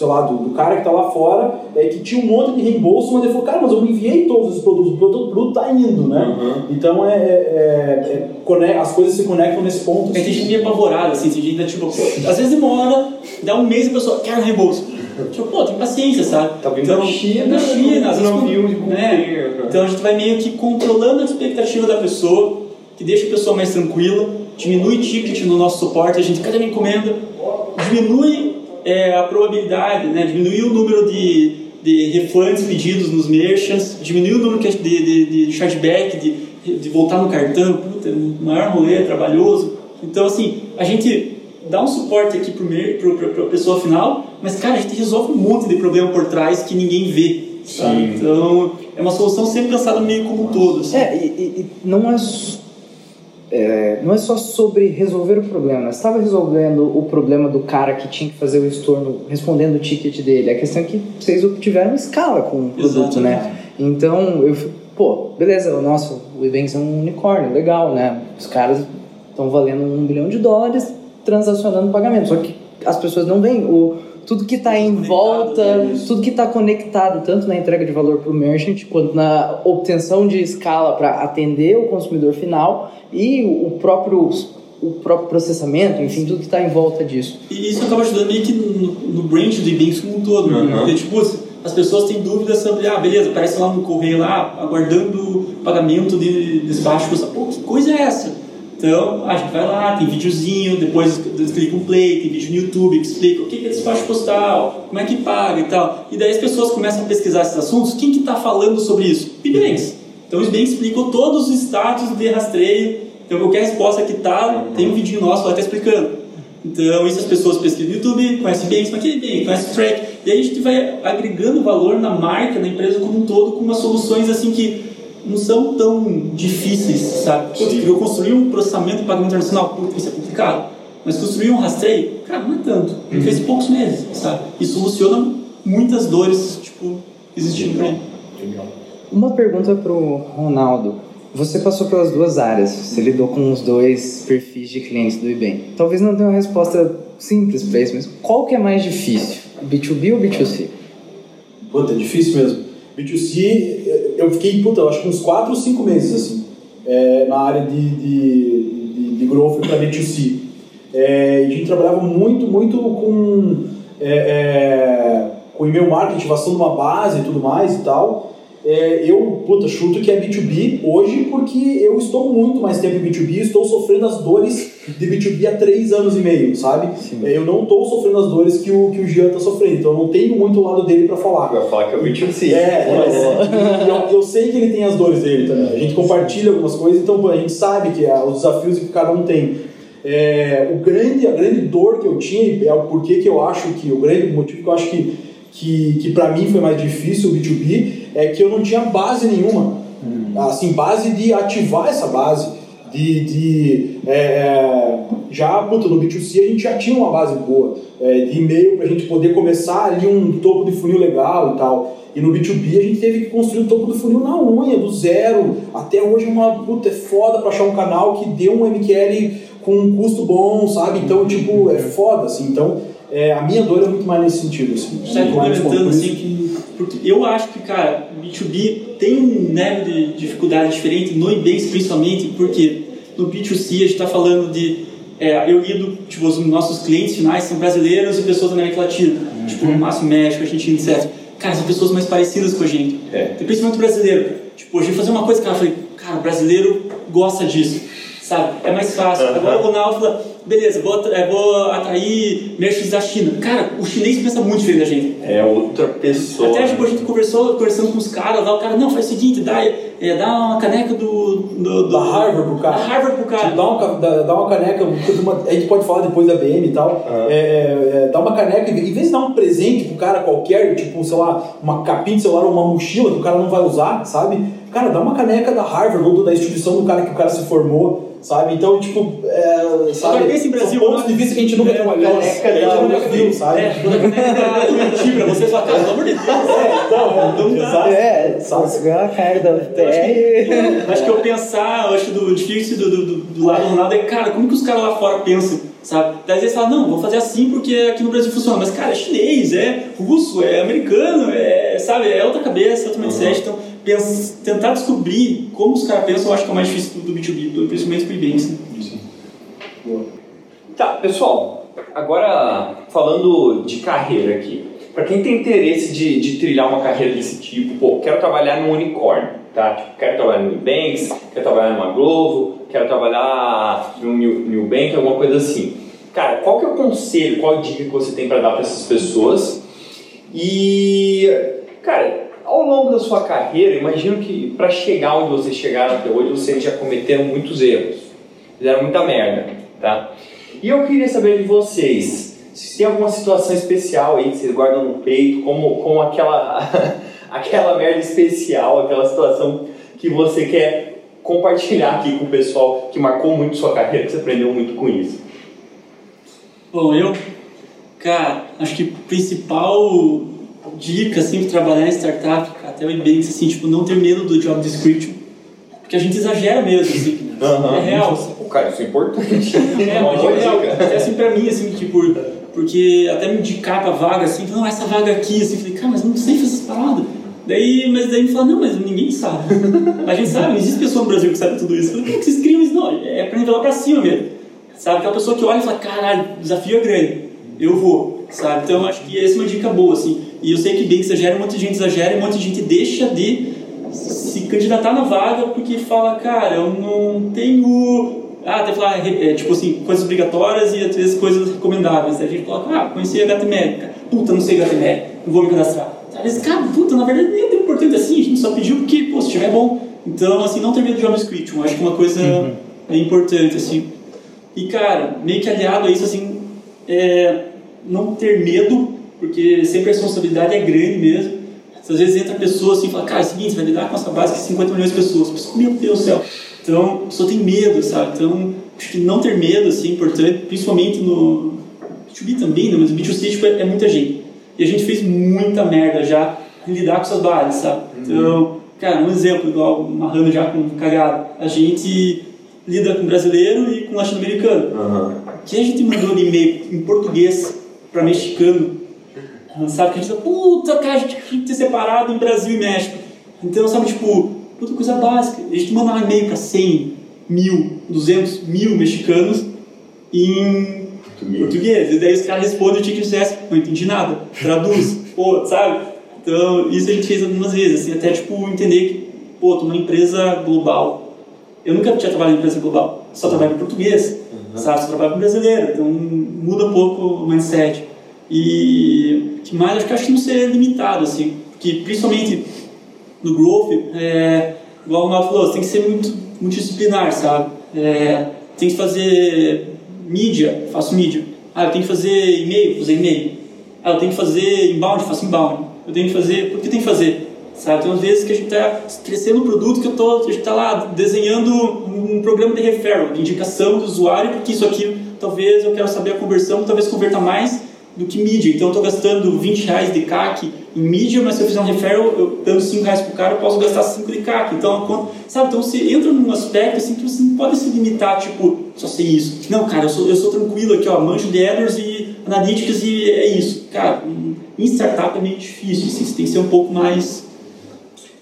sei lá, do, do cara que tá lá fora, é, que tinha um monte de reembolso, mas ele falou, cara, mas eu enviei todos os produtos, o produto, o produto tá indo, né? Então, é, é- é- é- as coisas se conectam nesse ponto. Aí tem gente meio apavorada, assim, tem gente que tipo, às vezes demora, dá um mês e a pessoa quer um reembolso. Tipo, pô, tem paciência, sabe? Tá vindo da China, da China, às vezes não com- viu de né? Então a gente vai meio que controlando a expectativa da pessoa, que deixa a pessoa mais tranquila, diminui ticket no nosso suporte, a gente, cadê minha encomenda? Diminui é, a probabilidade, né? diminui o número de, de refunds pedidos nos merchants, diminui o número de, de, de chargeback, de, de voltar no cartão, puta, é um maior rolê, trabalhoso. Então, assim, a gente dá um suporte aqui para a pessoa final, mas, cara, a gente resolve um monte de problema por trás que ninguém vê. Então, é uma solução sempre pensada meio como um todo. assim. É, e, e- não é, é, não é só sobre resolver o problema. Estava resolvendo o problema do cara que tinha que fazer o estorno respondendo o ticket dele. A questão é que vocês obtiveram escala com o produto, né? Então, eu fico, pô, beleza, nossa, o Ebanks é um unicórnio, legal, né? Os caras estão valendo um bilhão de dólares transacionando pagamento. Só que as pessoas não veem o, tudo que está em volta, né? Tudo que está conectado, tanto na entrega de valor para o merchant, quanto na obtenção de escala para atender o consumidor final e o próprio, o próprio processamento, enfim, tudo que está em volta disso. E isso acaba ajudando meio que no, no brand do Ebanks como um todo. né? Uhum. Porque, tipo, as pessoas têm dúvidas sobre, ah, beleza, aparece lá no correio lá, aguardando pagamento de despacho. Pô, que coisa é essa? Então, a gente vai lá, tem videozinho, depois clica um play, tem vídeo no YouTube que explica o que é despacho postal, como é que paga e tal. E daí as pessoas começam a pesquisar esses assuntos, quem que está falando sobre isso? PibBanks. Então o Sbanks explicou todos os status de rastreio, então qualquer resposta que tá, tem um vídeo nosso lá que tá explicando. Então isso as pessoas pesquisam no YouTube, conhecem Banks, mas que bem, conhece Track, e aí a gente vai agregando valor na marca, na empresa como um todo, com umas soluções assim que não são tão difíceis, sabe? Putz, eu construir um processamento de pagamento internacional, putz, isso é complicado. Mas construir um rastreio, cara, não é tanto. A gente fez poucos meses, sabe? E soluciona muitas dores, tipo, existindo por aí. Uma pergunta pro Ronaldo. Você passou pelas duas áreas, você lidou com os dois perfis de clientes do eBay. Talvez não tenha uma resposta simples para isso, mas qual que é mais difícil, B2B ou B2C? Puta, é difícil mesmo. B2C, eu fiquei, puta, eu acho que uns 4 ou 5 meses, assim, é, na área de, de, de, de growth para B2C. É, a gente trabalhava muito, muito com, é, é, com e-mail marketing, ativação de uma base e tudo mais e tal. É, eu, puta, chuto que é B2B hoje porque eu estou muito mais tempo em B2B, estou sofrendo as dores de B2B há três anos e meio, sabe? É, eu não estou sofrendo as dores que o, que o Jean está sofrendo, então eu não tenho muito o lado dele para falar. Vai falar que é o B2C. É, mas eu, eu, sei que ele tem as dores dele também. A gente compartilha algumas coisas, então a gente sabe que é, os desafios que cada um tem. É, o grande, a grande dor que eu tinha, é o porquê que eu acho que, o grande motivo que eu acho que, que, que para mim foi mais difícil o B2B, é que eu não tinha base nenhuma. Hum. Assim, base de ativar essa base. De, de é, é já puta, no B2C a gente já tinha uma base boa é, de e-mail para a gente poder começar ali um topo de funil legal e tal. E no B2B a gente teve que construir o topo do funil na unha, do zero. Até hoje é uma puta, é foda para achar um canal que dê um MQL com um custo bom, sabe? Então, tipo, é foda, assim. Então, é, a minha dor é muito mais nesse sentido. Assim, Sai complementando, assim, que porque eu acho que, cara, B2B tem um nível de dificuldade diferente, no eBay principalmente, porque no B2C a gente está falando de. É, eu lido, tipo, os nossos clientes finais são brasileiros e pessoas da América Latina, uhum. tipo, no máximo México, Argentina, etc. Cara, são pessoas mais parecidas com a gente. É. Principalmente brasileiro. Tipo, a gente fazer uma coisa, cara, eu falei, cara, o brasileiro gosta disso, sabe? É mais fácil. Uhum. Agora o Ronaldo fala, beleza, vou, é, vou atrair merchants da China. Cara, o chinês pensa muito diferente da gente. É outra pessoa. Até tipo, a gente conversou, conversando com os caras lá, o cara, não, faz o seguinte, dá, é, dá uma caneca do, do, do Da Harvard pro cara. Da Harvard pro cara. Tipo, dá, uma, dá, dá uma caneca, uma, a gente pode falar depois da BM e tal. Uhum. É, é, dá uma caneca, em vez de dar um presente pro cara qualquer, tipo, sei lá, uma capinha de celular ou uma mochila que o cara não vai usar, sabe? Cara, dá uma caneca da Harvard ou da instituição do cara que o cara se formou sabe? Então, tipo, é, sabe? Esse Brasil, são pontos de vista que a gente nunca é, trabalhou, caneca a gente nunca viu, sabe? É, mentira, você só cara, pelo amor de Deus. É, então, então exato. É, só ganhar a cara da. Acho que eu pensar, eu acho do difícil do, do, do lado do Ronaldo é, cara, como que os caras lá fora pensam? Sabe? Daí às vezes fala, não, vou fazer assim porque aqui no Brasil funciona. Mas, cara, é chinês, é russo, é americano, é, sabe? É outra cabeça, outro mindset. Uhum. Então, pensa, tentar descobrir como os caras pensam, eu acho que é o mais difícil do B2B, principalmente pro Ibanks. Né? Sim. Tá, pessoal, agora falando de carreira aqui. Para quem tem interesse de, de trilhar uma carreira desse tipo, pô, quero trabalhar no unicórnio, tá? Tipo, quero trabalhar no Nubanks, quero trabalhar numa Glovo, quero trabalhar no New, New Bank, alguma coisa assim. Cara, qual que é o conselho, qual a dica que você tem para dar para essas pessoas? E, cara, ao longo da sua carreira, imagino que para chegar onde vocês chegaram até hoje, vocês já cometeram muitos erros, fizeram muita merda, tá? E eu queria saber de vocês, se tem alguma situação especial aí que vocês guardam no peito, como, como aquela, aquela merda especial, aquela situação que você quer compartilhar aqui com o pessoal que marcou muito sua carreira, que você aprendeu muito com isso. Bom, eu, cara, acho que o principal dica assim para trabalhar em startup, até o Ebanks assim, tipo, não ter medo do job description, porque a gente exagera mesmo assim. Uhum. É real. Assim. Cara, isso é importante. é, mas é real. Até assim para mim assim, tipo, porque até me indicar pra vaga assim, não, essa vaga aqui, assim, falei, cara, mas não sei fazer essas paradas. Daí, mas daí me fala, não, mas ninguém sabe. a gente sabe, existe pessoa no Brasil que sabe tudo isso. Eu falei, como que vocês criam isso? Não, é pra nivelar pra cima mesmo. Sabe, aquela pessoa que olha e fala, caralho, o desafio é grande, eu vou, sabe? Então, acho que essa é uma dica boa, assim. E eu sei que bem exagera, um monte de gente exagera e um monte de gente deixa de se candidatar na vaga porque fala, cara, eu não tenho ah, tem que falar, é, tipo assim, coisas obrigatórias e às vezes coisas recomendáveis. Aí a gente coloca, ah, conheci HTML. Puta, não sei HTML, não vou me cadastrar. Às vezes, cara, puta, na verdade nem é tão importante assim, a gente só pediu porque, pô, se tiver bom. Então, assim, não ter medo de JavaScript, eu acho que é uma coisa uhum. é importante, assim. E, cara, meio que aliado a isso, assim, é não ter medo, porque sempre a responsabilidade é grande mesmo. Às vezes entra pessoa assim e fala, cara, é o seguinte, você vai lidar com essa base de 50 milhões de pessoas. Meu Deus do céu. Então, a pessoa tem medo, sabe? Então, acho que não ter medo, assim, é importante, principalmente no B2B também, né? mas o B2C tipo, é, é muita gente. E a gente fez muita merda já em lidar com essas bases, sabe? Uhum. Então, cara, um exemplo, igual narrando já com cagado. A gente lida com brasileiro e com latino-americano. Uhum. Que a gente mandou um e-mail em português para mexicano, sabe? Que a gente fala, puta, cara, a gente tinha que ter separado em Brasil e México. Então, sabe, tipo, puta coisa básica. A gente manda um e-mail para 100 mil, 200 mil mexicanos em português. português. E daí os caras respondem o que dissesse, não entendi nada, traduz, pô, sabe? Então, isso a gente fez algumas vezes, assim, até, tipo, entender que, pô, tô numa empresa global. Eu nunca tinha trabalhado em empresa global, só trabalho em português, uhum. sabe? Só trabalho com brasileiro, então muda um pouco o mindset. E que mais, acho que acho que não ser limitado, assim, porque principalmente no growth, é, igual o Mato falou, você tem que ser muito multidisciplinar, sabe? É, tem que fazer mídia, faço mídia. Ah, eu tenho que fazer e-mail, fazer e-mail. Ah, eu tenho que fazer inbound, faço inbound. Eu tenho que fazer, por que tem que fazer? Sabe? Tem umas vezes que a gente está crescendo o produto que eu tô, a gente está lá desenhando um programa de referral, de indicação do usuário, porque isso aqui talvez eu quero saber a conversão, talvez converta mais do que mídia. Então eu estou gastando 20 reais de CAC em mídia, mas se eu fizer um referral, eu dando 5 reais para o cara, eu posso gastar 5 de CAC. Então, sabe? Então você entra num aspecto assim que você não pode se limitar, tipo, só sei isso. Não, cara, eu sou, eu sou tranquilo aqui, ó, manjo de adders e analytics e é isso. Cara, em startup é meio difícil, assim, você tem que ser um pouco mais...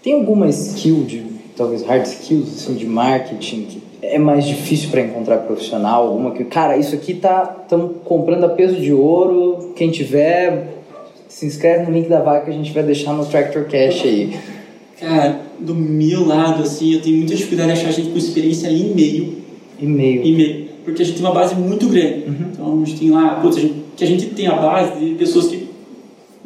Tem alguma skill de, talvez, hard skills, assim, de marketing que é mais difícil para encontrar profissional? Alguma que, cara, isso aqui tá estamos comprando a peso de ouro. Quem tiver, se inscreve no link da vaga que a gente vai deixar no Tractor Cash aí. Cara, do meu lado, assim, eu tenho muita dificuldade de achar gente com experiência em e-mail. E-mail. E-mail. Porque a gente tem uma base muito grande. Uhum. Então a gente tem lá, putz, a gente, que a gente tem a base de pessoas que,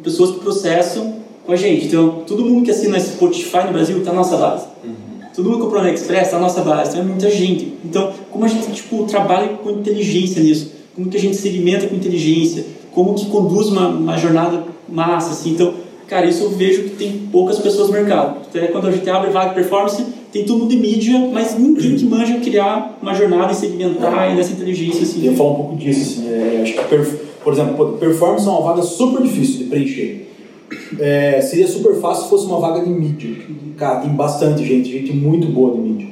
pessoas que processam com a gente. Então, todo mundo que assina Spotify no Brasil está na nossa base. Uhum. Todo mundo comprou na Express, tá na nossa base, é muita gente. Então, como a gente tipo, trabalha com inteligência nisso? Como que a gente segmenta com inteligência? Como que conduz uma, uma jornada massa, assim? Então, cara, isso eu vejo que tem poucas pessoas no mercado. Até quando a gente abre vaga de performance, tem tudo de mídia, mas ninguém que manja criar uma jornada e segmentar e dessa inteligência, assim. Eu falar um pouco disso, assim. É, acho que, por exemplo, performance é uma vaga super difícil de preencher é, seria super fácil se fosse uma vaga de mídia. Cara, tem bastante gente, gente muito boa de mídia.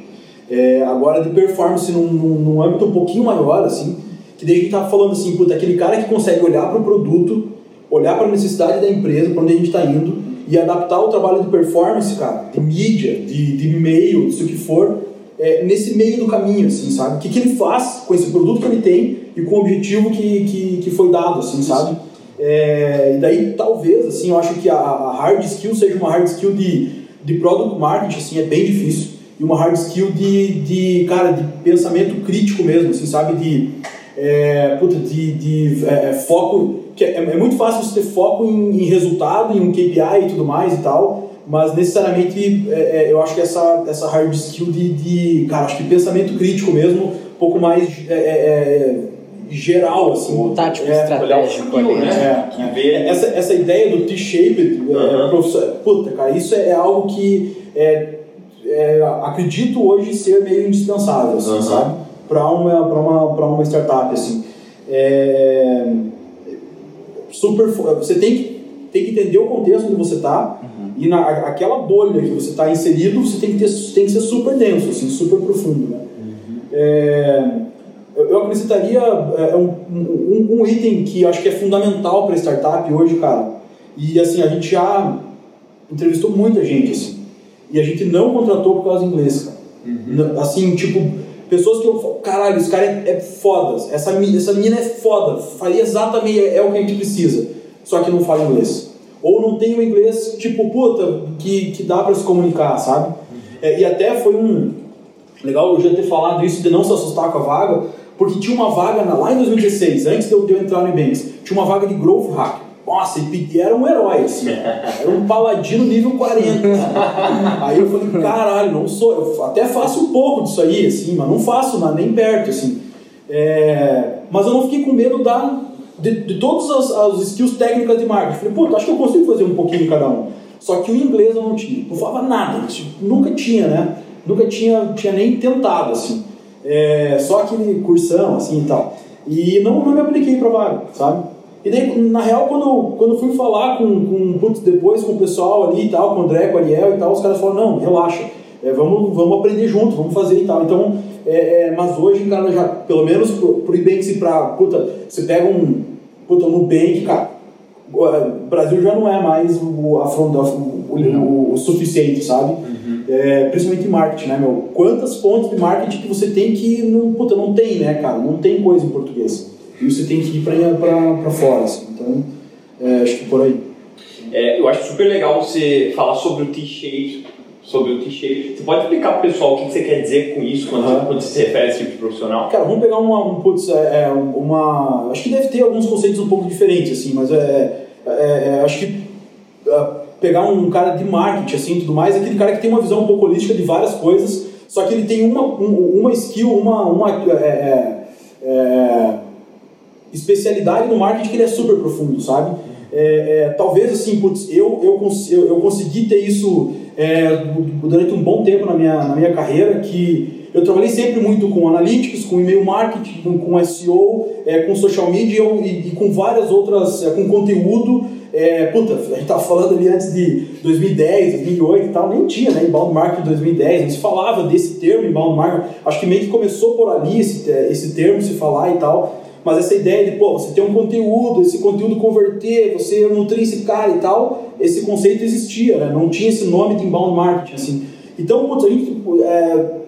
É, agora, de performance num, num, âmbito um pouquinho maior, assim, que a gente tá falando assim, puta, aquele cara que consegue olhar para o produto, olhar para a necessidade da empresa, para onde a gente está indo, e adaptar o trabalho de performance, cara, de mídia, de, de e-mail, disso que for, é, nesse meio do caminho, assim, sabe? O que, que ele faz com esse produto que ele tem e com o objetivo que, que, que foi dado, assim, sabe? É, e daí, talvez, assim, eu acho que a, a, hard skill seja uma hard skill de, de product marketing, assim, é bem difícil. E uma hard skill de, de cara, de pensamento crítico mesmo, assim, sabe? De, é, puta, de, de é, é foco... que é, é, muito fácil você ter foco em, em, resultado, em um KPI e tudo mais e tal, mas necessariamente é, eu acho que essa, essa hard skill de, de, cara, acho que pensamento crítico mesmo, um pouco mais geral, assim. O tático é, estratégico ali, né? É, é. Essa, essa ideia do T-shaped, uhum. é, puta, cara, isso é algo que é, é, acredito hoje ser meio indispensável, assim, uhum. sabe? Para uma, pra uma, pra uma startup, assim. É, super, você tem que, tem que entender o contexto onde você está uhum. e na, aquela bolha que você está inserido, você tem que, ter, tem que ser super denso, assim, super profundo, né? Uhum. É, eu acrescentaria é, um, um, um, item que acho que é fundamental para startup hoje, cara. E assim, a gente já entrevistou muita gente, assim. E a gente não contratou por causa do inglês, cara. Uhum. Assim, tipo, pessoas que eu falo, caralho, esse cara é, é foda. Essa, essa menina é foda. Faria exatamente, é, é o que a gente precisa. Só que não fala inglês. Ou não tem o inglês, tipo, puta, que, que dá para se comunicar, sabe? Uhum. É, e até foi um Legal eu já ter falado isso de não se assustar com a vaga, porque tinha uma vaga lá em 2016, antes de eu, entrar no Ebanks, tinha uma vaga de Growth Hacker. Nossa, e era um herói, assim. Era um paladino nível 40. aí eu falei, caralho, não sou. Eu até faço um pouco disso aí, assim, mas não faço nada, nem perto, assim. É, mas eu não fiquei com medo da, de, de todas as, as, skills técnicas de marketing. Falei, pô, acho que eu consigo fazer um pouquinho cada um. Só que o inglês eu não tinha. Não falava nada. Tipo, nunca tinha, né? Nunca tinha, tinha nem tentado, assim. É, só aquele cursão, assim e tal. E não, não me apliquei pra vaga, sabe? E daí, na real, quando, quando fui falar com, com depois com o pessoal ali e tal, com o André, com o Ariel e tal, os caras falaram, não, relaxa, é, vamos, vamos aprender junto, vamos fazer e tal. Então, é, é, mas hoje, cara, já, pelo menos pro, pro Ibanks e pra, puta, você pega um, puta, um Nubank, cara, o Brasil já não é mais o, a, o, o, o suficiente, sabe? Uhum. É, principalmente em marketing, né, meu? Quantas fontes de marketing que você tem que não, puta, não tem, né, cara? Não tem coisa em português. E você tem que ir para fora, assim. Então, é, acho que por aí. É, eu acho super legal você falar sobre o T-shape, sobre o T-shape. Você pode explicar para o pessoal o que você quer dizer com isso quando, uhum. quando você se refere a esse tipo de profissional? Cara, vamos pegar uma, um, putz, é, é, uma... Acho que deve ter alguns conceitos um pouco diferentes, assim, mas é, é, é acho que pegar um cara de marketing, assim, tudo mais, aquele cara que tem uma visão um pouco holística de várias coisas, só que ele tem uma, um, uma skill, uma... uma é, especialidade no marketing que ele é super profundo, sabe? É, é, talvez assim, putz, eu, eu, eu, eu consegui ter isso é, durante um bom tempo na minha, na minha carreira, que eu trabalhei sempre muito com analytics, com e-mail marketing, com, com SEO, é, com social media e, e, com várias outras, é, com conteúdo. É, puta, a gente tava falando ali antes de 2010, 2008 e tal, nem tinha, né, inbound marketing 2010, não se falava desse termo inbound marketing, acho que meio que começou por ali esse, esse termo se falar e tal, mas essa ideia de, pô, você ter um conteúdo, esse conteúdo converter, você nutrir esse cara e tal, esse conceito existia, né? Não tinha esse nome de inbound marketing, assim. Então, putz, a gente, é,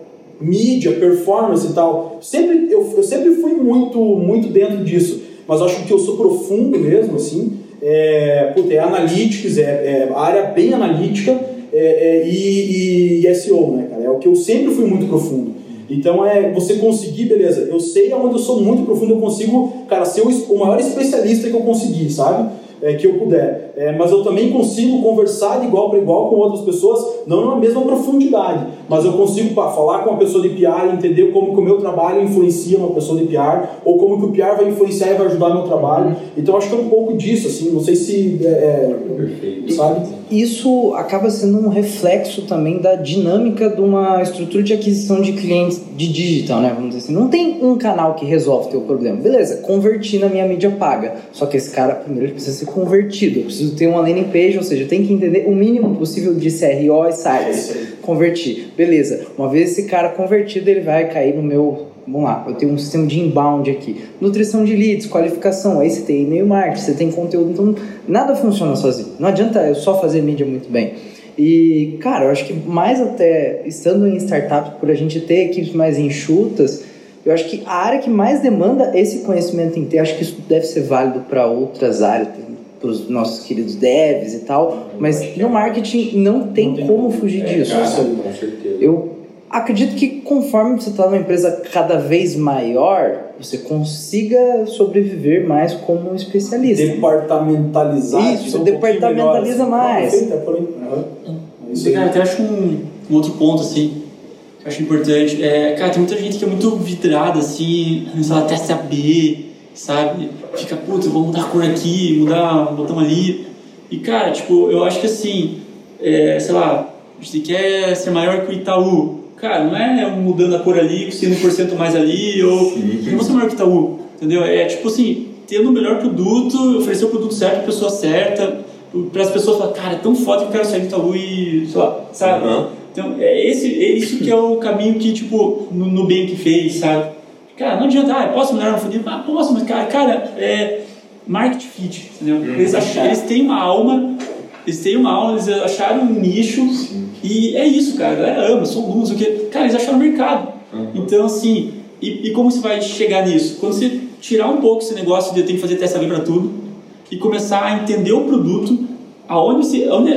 mídia, performance e tal, sempre, eu, eu sempre fui muito, muito dentro disso, mas acho que eu sou profundo mesmo, assim, é, putz, é analytics, é, é área bem analítica é, é, e, e, SEO, né, cara? É o que eu sempre fui muito profundo. Então é você conseguir, beleza, eu sei aonde eu sou muito profundo, eu consigo, cara, ser o, o maior especialista que eu conseguir, sabe? É, que eu puder. É, mas eu também consigo conversar de igual para igual com outras pessoas, não na mesma profundidade, mas eu consigo pá, falar com uma pessoa de PR, entender como que o meu trabalho influencia uma pessoa de PR, ou como que o PR vai influenciar e vai ajudar meu trabalho. Então acho que é um pouco disso, assim, não sei se é, é Perfeito. sabe? Isso acaba sendo um reflexo também da dinâmica de uma estrutura de aquisição de clientes de digital, né? Vamos dizer assim. Não tem um canal que resolve o teu problema. Beleza, converti na minha mídia paga. Só que esse cara, primeiro, ele precisa ser convertido. Eu preciso ter uma landing page, ou seja, tem que entender o mínimo possível de CRO e sites. Convertir. Beleza. Uma vez esse cara convertido, ele vai cair no meu vamos lá, eu tenho um sistema de inbound aqui, nutrição de leads, qualificação, aí você tem e-mail marketing, você tem conteúdo, então nada funciona sozinho. Não adianta eu só fazer mídia muito bem. E, cara, eu acho que mais até estando em startup, por a gente ter equipes mais enxutas, eu acho que a área que mais demanda esse conhecimento inteiro, acho que isso deve ser válido para outras áreas, para os nossos queridos devs e tal, mas no marketing não tem, não tem como fugir é, disso. Cara, com certeza. Eu acredito que conforme você está numa empresa cada vez maior, você consiga sobreviver mais como um especialista. Departamentalizar. Isso, você departamentaliza assim. mais. É por aí. Uhum. É cara, até acho um, um, outro ponto, assim, que eu acho importante. É, cara, tem muita gente que é muito vidrada, assim, sei lá, até saber, sabe? Fica, putz, vou mudar a cor aqui, mudar o botão ali. E, cara, tipo, eu acho que assim, é, sei lá, você quer ser maior que o Itaú, Cara, não é mudando a cor ali, sendo um por cento mais ali, ou Sim. você é maior que Itaú, entendeu? É tipo assim, tendo o melhor produto, oferecer o produto certo a pessoa certa, para as pessoas falarem, cara, é tão foda que eu quero sair do Itaú e, sei lá, sabe? Uhum. Então, é, esse, é isso que é o caminho que, tipo, no Nubank fez, sabe? Cara, não adianta, ah, posso melhorar no funil? Ah, posso, mas, cara, cara é market fit, entendeu? Uhum. Eles, acham, eles têm uma alma eles têm uma aula, eles acharam um nicho Sim. E é isso, cara. A galera ama, são alunos, o que. Cara, eles acharam mercado. Uhum. Então, assim, e, e, como você vai chegar nisso? Quando você tirar um pouco esse negócio de eu tenho que fazer teste para tudo e começar a entender o produto, aonde, você, onde,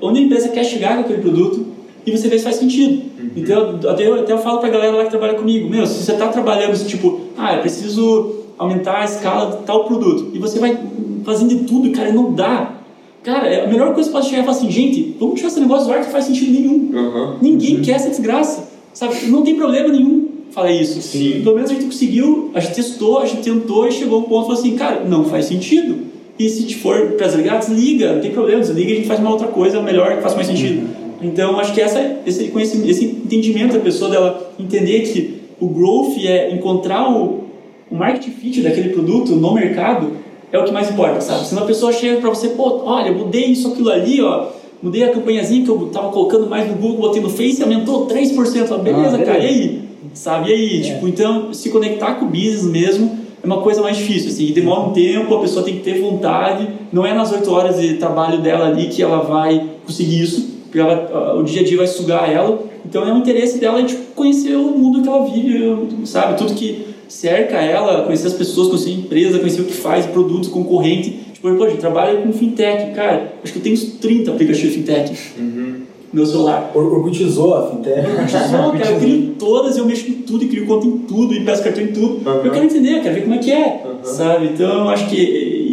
onde a empresa quer chegar com aquele produto e você vê se faz sentido. Então, até eu, até eu falo pra galera lá que trabalha comigo, meu, se você tá trabalhando, tipo, ah, eu preciso aumentar a escala de tal produto, e você vai fazendo de tudo, cara, e não dá. Cara, é a melhor coisa que pode chegar e falar assim, gente, vamos tirar esse negócio do ar que não faz sentido nenhum. Uhum. Ninguém quer essa desgraça, sabe? Não tem problema nenhum falar isso. Sim. Pelo menos a gente conseguiu, a gente testou, a gente tentou e chegou a um ponto falou assim, cara, não faz sentido. E se te for para desligar, desliga, não tem problema, desliga e a gente faz uma outra coisa melhor que faça mais sentido. Então, acho que essa, esse, conhecimento, esse entendimento da pessoa dela entender que o growth é encontrar o, o market fit daquele produto no mercado é o que mais importa, sabe? Se uma pessoa chega para você, pô, olha, mudei isso, aquilo ali, ó, mudei a campanhazinha que eu tava colocando mais no Google, botei no Face aumentou 3%. Ó, beleza, Ah, beleza. cara, e aí? Sabe? E aí? Tipo, então, se conectar com o business mesmo é uma coisa mais difícil, assim, demora um tempo, a pessoa tem que ter vontade, não é nas 8 horas de trabalho dela ali que ela vai conseguir isso, porque ela, o dia a dia vai sugar ela, então é um interesse dela de conhecer o mundo que ela vive, sabe? Tudo que cerca ela, conhecer as pessoas, conhecer a empresa, conhecer o que faz, produtos, concorrente. Tipo, a gente trabalha com fintech, cara, acho que eu tenho uns 30 aplicativos de fintech no meu celular. Or- Orgulhizou a fintech. Só, cara, eu crio em todas, eu mexo em tudo, e crio conta em tudo, e peço cartão em tudo. Uhum. Eu quero entender, eu quero ver como é que é, Uhum. sabe? Então, eu acho que...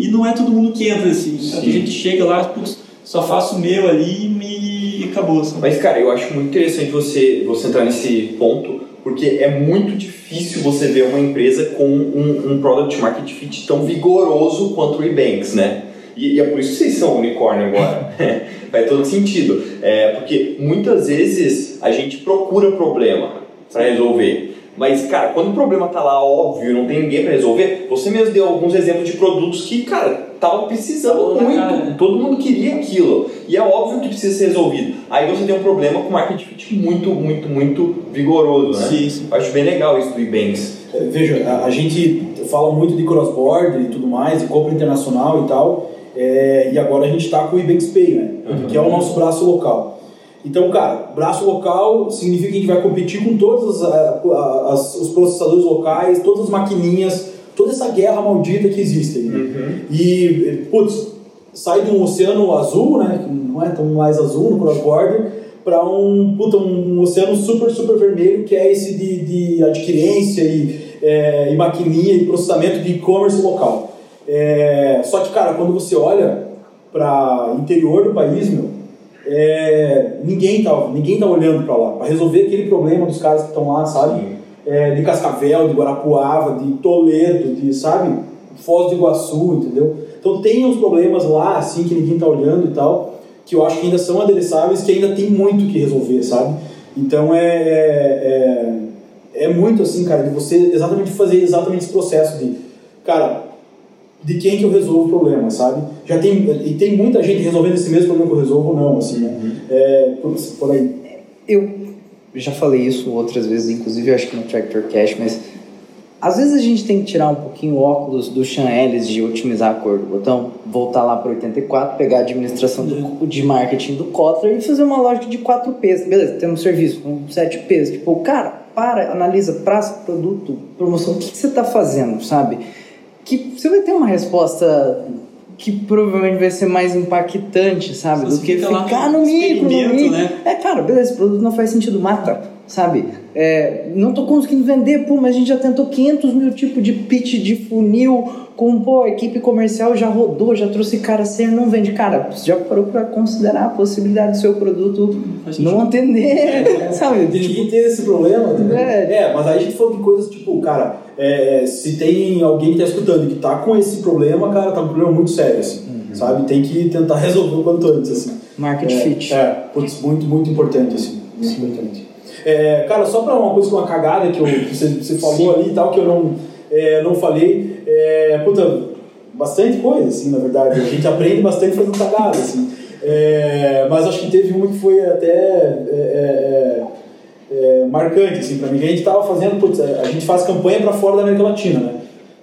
E não é todo mundo que entra assim. Sim. Tem gente chega lá, putz, só faço o meu ali e me... acabou, sabe? Mas, cara, eu acho muito interessante você, você entrar nesse ponto, porque é muito difícil você ver uma empresa com um, um product market fit tão vigoroso quanto o Ebanks, né? E, e é por isso que vocês são unicórnio agora. Faz todo sentido. É, porque muitas vezes a gente procura problema para resolver. Mas, cara, quando o problema tá lá óbvio e não tem ninguém para resolver, você mesmo deu alguns exemplos de produtos que, cara, tava precisando muito. cara, né? Todo mundo queria aquilo. E é óbvio que precisa ser resolvido. Aí você tem um problema com market fit muito, muito, muito vigoroso, né? Sim, sim. Acho bem legal isso do Ebanks. É, Veja, a, a gente fala muito de cross-border e tudo mais, de compra internacional e tal, é, e agora a gente está com o Ebanks Pay, né? Que é o nosso braço local. Então, cara, braço local significa que a gente vai competir com todos os, ah, as- os processadores locais, todas as maquininhas, toda essa guerra maldita que existe aí. né? E, putz, sai de um oceano azul, né? Que não é tão mais azul no cross-border, para um, puta, um oceano super, super vermelho, que é esse de, de adquirência e, é, e maquininha e processamento de e-commerce local. É, só que, cara, quando você olha para interior do país, meu, é, ninguém tá, ninguém tá olhando para lá, para resolver aquele problema dos caras que estão lá, sabe? É, de Cascavel, de Guarapuava, de Toledo, de, sabe? Foz do Iguaçu, entendeu? Então tem uns problemas lá, assim, que ninguém tá olhando e tal, que eu acho que ainda são adereçáveis, que ainda tem muito que resolver, sabe? Então é, é, é, é muito assim, cara, de você exatamente fazer exatamente esse processo de, cara, de quem que eu resolvo o problema, sabe? Já tem, e tem muita gente resolvendo esse mesmo problema que eu resolvo ou não, assim, né? É, por, por aí. Eu já falei isso outras vezes, inclusive acho que no Tractor Cash, mas às vezes a gente tem que tirar um pouquinho o óculos do Sean Ellis de otimizar a cor do botão, voltar lá para 84, pegar a administração do, de marketing do Kotler e fazer uma lógica de 4Ps. Beleza, temos serviço com 7Ps. Tipo, cara, para, analisa prazo, produto, promoção, o que, que você está fazendo, sabe? Que você vai ter uma resposta que provavelmente vai ser mais impactante, sabe? Do que ficar no micro, no micro. né? É, cara, beleza, esse produto não faz sentido, mata, sabe? É, não tô conseguindo vender, pô, mas a gente já tentou 500 mil tipos de pitch de funil, com, pô, a equipe comercial já rodou, já trouxe cara sério, não vende. Cara, você já parou pra considerar a possibilidade do seu produto não atender, sabe? De Tipo, tipo, ter esse problema, entendeu? É. É, mas aí a gente falou de coisas tipo, cara, é, se tem alguém que tá escutando e que tá com esse problema, cara, tá um problema muito sério, assim, sabe? Tem que tentar resolver o quanto antes, assim. market é, fit. É, putz, muito, muito importante, assim. Muito importante. É, cara, só pra uma coisa, uma cagada que, eu, que você, você falou ali e tal, que eu não, é, não falei, é, puta, bastante coisa, assim, na verdade. A gente aprende bastante fazendo cagada, assim. É, mas acho que teve uma que foi até é, é, marcante, assim, pra mim. A gente tava fazendo, putz, a gente faz campanha pra fora da América Latina, né?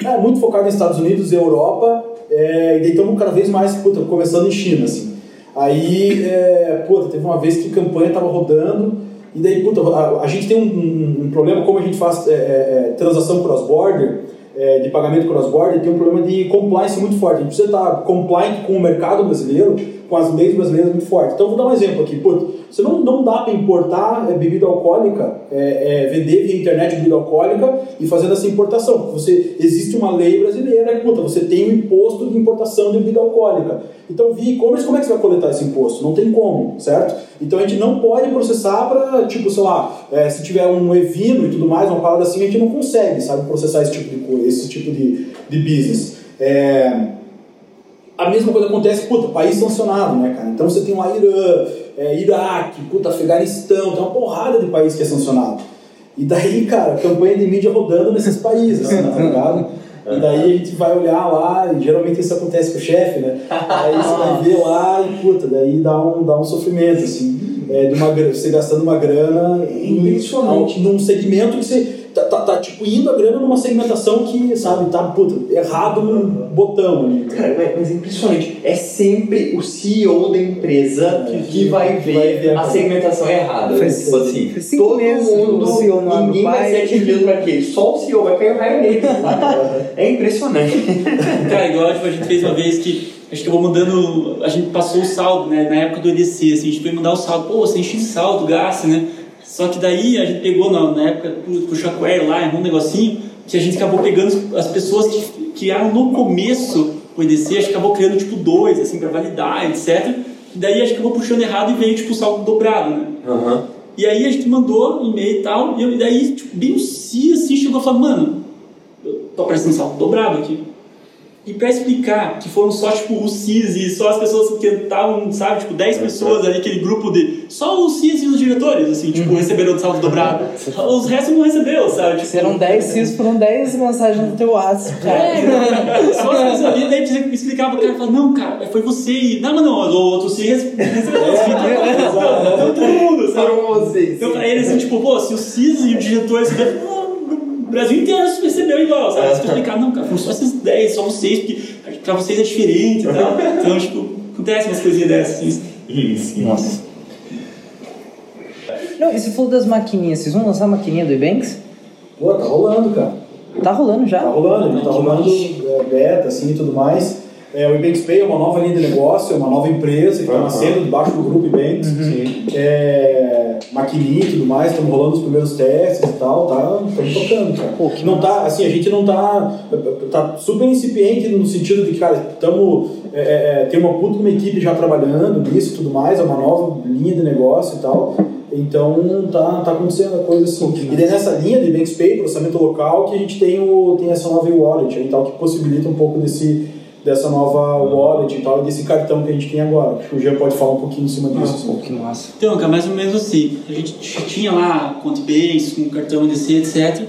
É, muito focado nos Estados Unidos e Europa, é, e daí estamos cada vez mais, puta, começando em China, assim. Aí, é, puta, teve uma vez que a campanha tava rodando, e daí, puta, a, a gente tem um, um- um problema, como a gente faz é, é, é, transação cross-border, é, de pagamento cross-border, tem um problema de compliance muito forte. A gente precisa estar compliant com o mercado brasileiro com as leis brasileiras muito fortes. Então, vou dar um exemplo aqui. Pô, você não, não dá para importar é, bebida alcoólica, é, é, vender via internet bebida alcoólica e fazer essa importação. Você, existe uma lei brasileira puta, você tem um imposto de importação de bebida alcoólica. Então, via e-commerce, como é que você vai coletar esse imposto? Não tem como, certo? Então, a gente não pode processar para, tipo, sei lá, é, se tiver um evino e tudo mais, uma parada assim, a gente não consegue, sabe, processar esse tipo de esse tipo de, de business. É, a mesma coisa acontece, puta, país sancionado, né, cara? Então você tem lá Irã, é, Iraque, puta, Afeganistão, tem uma porrada de país que é sancionado. E daí, cara, campanha de mídia rodando nesses países, assim, tá ligado? E daí a gente vai olhar lá, e geralmente isso acontece com o chefe, né? Aí você vai ver lá e, puta, daí dá um, dá um sofrimento, assim, é, de uma, você gastando uma grana Impressionante. num segmento que você tá, tá, tá, tipo indo a grana numa segmentação que, sabe, tá puta, errado no botão ali. Cara, mas é impressionante. É sempre o CEO da empresa É, que vai ver, vai ver a segmentação errada. Faz- tipo assim, faz cinco todo meses mundo, CEO ninguém vai ser atingido pra quê? Só o CEO vai cair o raio nele? É impressionante. Cara, igual tipo, a gente fez uma vez que acho que eu vou mudando. A gente passou o saldo, né? Na época do EDC, assim, a gente foi mudar o saldo. Pô, você enche de saldo, gasta, né? Só que daí a gente pegou na, na época do Puxaquare lá, errou um negocinho, que a gente acabou pegando as pessoas que criaram no começo o EDC, a gente acabou criando tipo dois, assim, pra validar, etc. E daí a gente acabou puxando errado e veio tipo o saldo dobrado, né? Aham. E aí a gente mandou e-mail e tal, e eu- daí, tipo, bem o CIA, assim, chegou e falou, mano, eu tô aparecendo saldo dobrado aqui. E pra explicar que foram só, tipo, os CIS e só as pessoas que estavam, sabe, tipo, 10 pessoas ali, aquele grupo de... Só os CIS e os diretores, assim, tipo, receberam o saldo dobrado. Os restos não recebeu, sabe? Tipo, Se eram 10 cis, foram 10 mensagens no teu WhatsApp, cara. É, só as pessoas ali, daí você explicava pro cara, falava, não, cara, foi você e... Não, mas não, o outro CIS recebeu. Então, todo mundo, sabe? Foram vocês. Então, pra eles, assim, tipo, pô, se o CIS e o diretor receberam, o Brasil inteiro recebeu igual, sabe? Você explicar, não, cara, foram só esses 10, só vocês, porque pra vocês é diferente e tal. Então, tipo, acontece umas coisinhas dessas, assim. Nossa. Não, e você falou das maquininhas, vocês vão lançar a maquininha do Ebanks? Pô, tá rolando, cara. Tá rolando já? Tá rolando, tá rolando é, beta, assim, e tudo mais. É, o Ebanks Pay é uma nova linha de negócio, é uma nova empresa que está Aham. nascendo debaixo do grupo Ebanks. É, maquininha e tudo mais, estamos rolando os primeiros testes e tal, tá? Estamos tocando, cara. Pô, não tá, assim, a gente não tá, tá super incipiente no sentido de que, cara, estamos, é, é, tem uma puta uma equipe já trabalhando nisso e tudo mais, é uma nova linha de negócio e tal. Então tá, tá acontecendo a coisa assim. E daí nessa linha de Banks Pay, processamento local, que a gente tem, o, tem essa nova wallet aí, e tal, que possibilita um pouco desse, dessa nova wallet e tal, e desse cartão que a gente tem agora. Acho que o Jean pode falar um pouquinho em cima disso. assim. Pô, que massa. Então, cara, mais ou menos assim. A gente tinha lá conta base, com cartão DC, etc.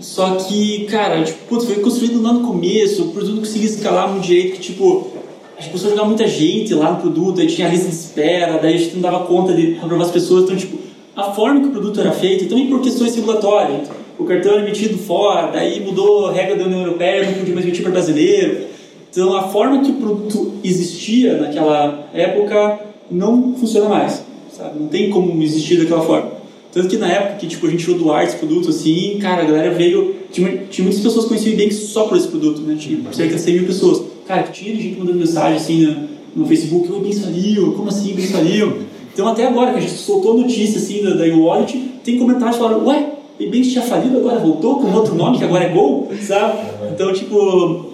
Só que, cara, tipo, putz, foi construído lá no começo, o produto não conseguia escalar muito direito, que tipo, a gente começou a jogar muita gente lá no produto, aí tinha lista de espera, daí a gente não dava conta de aprovar as pessoas, então, tipo, a forma que o produto era feito, também por questões regulatórias, o cartão era emitido fora, daí mudou a regra da União Europeia, não podia mais emitir para brasileiro. Então, a forma que o produto existia naquela época não funciona mais, sabe? Não tem como existir daquela forma. Tanto que na época que tipo, a gente tirou do ar esse produto, assim, cara, a galera veio. Tinha, tinha muitas pessoas que conheciam o Ebanks só por esse produto, né? Tinha cerca de 100 mil pessoas. Cara, tinha gente mandando mensagem assim no, no Facebook: o Ebanks faliu, como assim faliu? Então, até agora que a gente soltou a notícia assim da, da e-wallet, tem comentários falando: ué, o Ebanks tinha falido, agora voltou com outro nome que agora é Gol, sabe? Então, tipo.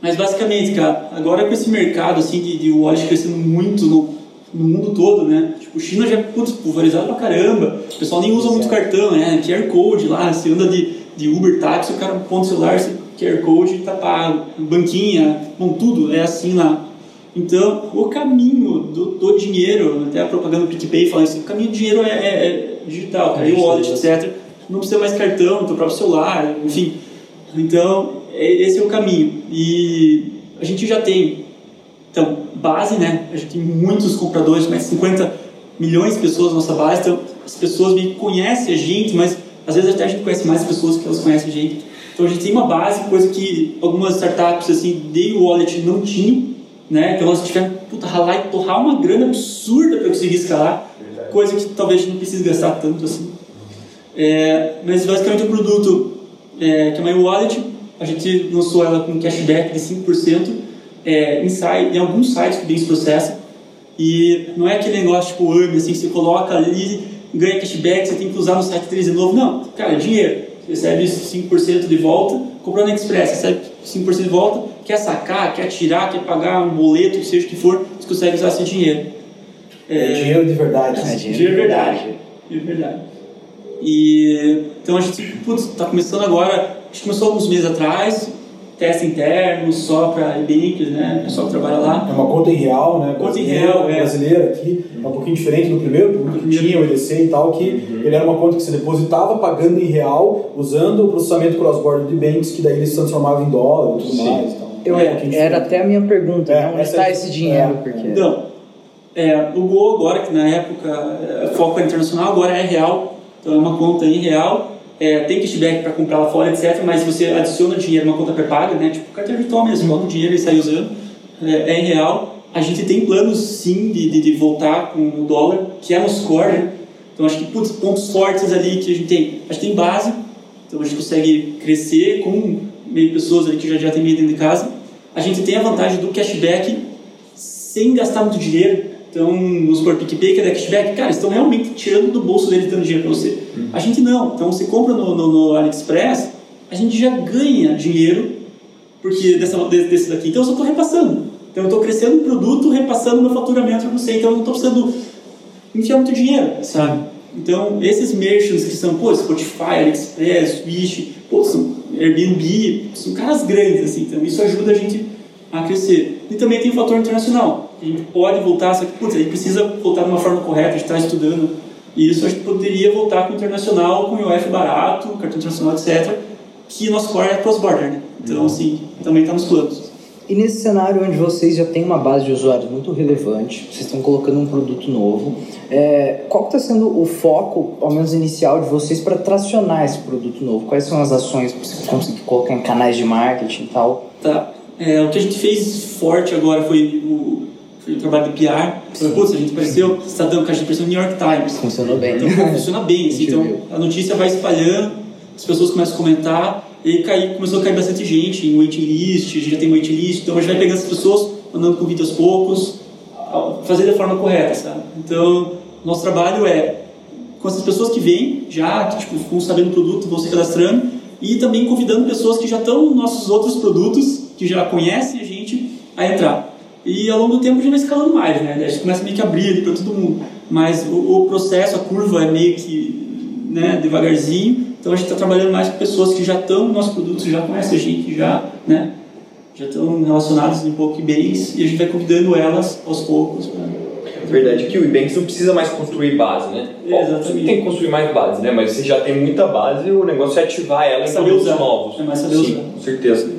Mas basicamente, cara, agora com esse mercado assim de, de wallet crescendo muito no, no mundo todo, né? Tipo, China já é putz, pulverizado pra caramba. O pessoal nem usa muito cartão, né? QR Code lá, você anda de, de Uber táxi, o cara põe o celular, você QR Code tá pago. Banquinha, bom, tudo é assim lá. Então, o caminho do, do dinheiro, até a propaganda do PicPay fala isso, o caminho do dinheiro é, é- é digital, cara, e o wallet, etc. Não precisa mais cartão, teu próprio celular, enfim. Então, é- esse é o caminho. E a gente já tem, então, base, né? A gente tem muitos compradores, mais de 50 milhões de pessoas na nossa base, então as pessoas meio que conhecem a gente, mas às vezes até a gente conhece mais pessoas que elas conhecem a gente. Então a gente tem uma base, coisa que algumas startups assim, de wallet não tinham, né? Então elas tiveram puta, ralar e torrar uma grana absurda para conseguir escalar, coisa que talvez a gente não precise gastar tanto assim. É, mas basicamente o produto é, que é uma wallet, a gente lançou ela com cashback de 5%, é, em, site, em alguns sites que o Banks processa. E não é aquele negócio tipo AMI, assim, que você coloca ali, ganha cashback, você tem que usar no site deles de novo. Não, cara, é dinheiro. Você recebe 5% de volta, comprou na Express, recebe 5% de volta, quer sacar, quer tirar, quer pagar um boleto, seja o que for, você consegue usar esse dinheiro. É, dinheiro de verdade. É, dinheiro de verdade. De verdade. E, então a gente, putz, tá começando agora, a gente começou alguns meses atrás, teste interno, só para e-banks, né? O pessoal que trabalha lá. É uma conta em real, né? Conta em real, é. Brasileira aqui, um pouquinho diferente do primeiro, porque tinha o EDC e tal, que uhum. ele era uma conta que você depositava pagando em real, usando o processamento cross-border de banks, que daí ele se transformava em dólar e tudo Sim. mais. Então, Eu, é, era até a minha pergunta, é, né? onde está é, esse dinheiro? Porque... Então, é, o Go agora, que na época é, foco internacional, agora é real, então é uma conta em real, é, tem cashback para comprar lá fora, etc. Mas você adiciona dinheiro numa conta pré-paga, né? Tipo carteira virtual mesmo, coloca o dinheiro e sai usando. É, é, real. A gente tem planos sim de, de, de, voltar com o dólar, que é no score, né? Então acho que putz, pontos fortes ali que a gente tem. A gente tem base, então a gente consegue crescer com meio pessoas ali que já, já tem meio dentro de casa. A gente tem a vantagem do cashback sem gastar muito dinheiro. Então, os por PicPay, que é cashback, cara, estão realmente tirando do bolso dele dando dinheiro para você. Uhum. A gente não. Então, você compra no, no, no, AliExpress, a gente já ganha dinheiro porque dessa, desse daqui. Então, eu só estou repassando. Então, eu estou crescendo o produto, repassando meu faturamento para você. Então, eu não estou precisando enfiar muito dinheiro, sabe? Então, esses merchants que são, pô, Spotify, AliExpress, Wish, pô, são Airbnb, são caras grandes, assim. Então, isso ajuda a gente a crescer. E também tem o fator internacional a gente pode voltar, só que putz, a gente precisa voltar de uma forma correta, a gente está estudando isso, a gente poderia voltar com o internacional, com o IOF barato, cartão internacional, etc., que nosso core é cross-border, né? Então, uhum. assim, também está nos planos. E nesse cenário onde vocês já têm uma base de usuários muito relevante, vocês estão colocando um produto novo, é, qual está sendo o foco, ao menos inicial, de vocês para tracionar esse produto novo? Quais são as ações para você conseguir colocar em canais de marketing e tal? Tá. É, o que a gente fez forte agora foi o, o trabalho de PR. Putz, a gente apareceu, está dando caixa de impressão no New York Times. Funcionou bem. Então, funciona bem. Assim, então, a notícia vai espalhando, as pessoas começam a comentar, e aí começou a cair bastante gente em waiting list, a gente já tem waiting list, então a gente vai pegando essas pessoas, mandando convite aos poucos, fazer da forma correta, sabe? Então, nosso trabalho é com essas pessoas que vêm, já, que tipo, ficam sabendo o produto, vão se cadastrando, e também convidando pessoas que já estão nos nossos outros produtos, que já conhecem a gente, a entrar. E ao longo do tempo a gente vai escalando mais, né? A gente começa meio que a abrir ali para todo mundo. Mas o, o, processo, a curva é meio que né, devagarzinho. Então a gente está trabalhando mais com pessoas que já estão no nosso produto, já conhecem a gente, já, né? Já estão relacionadas em pouco bens e a gente vai convidando elas aos poucos. Pra... É verdade que o Ebanks não precisa mais construir base, né? Exatamente. tem que construir mais base, né? Mas você já tem muita base, o negócio é ativar ela em produtos novos. É mais saber Sim, usar. com certeza.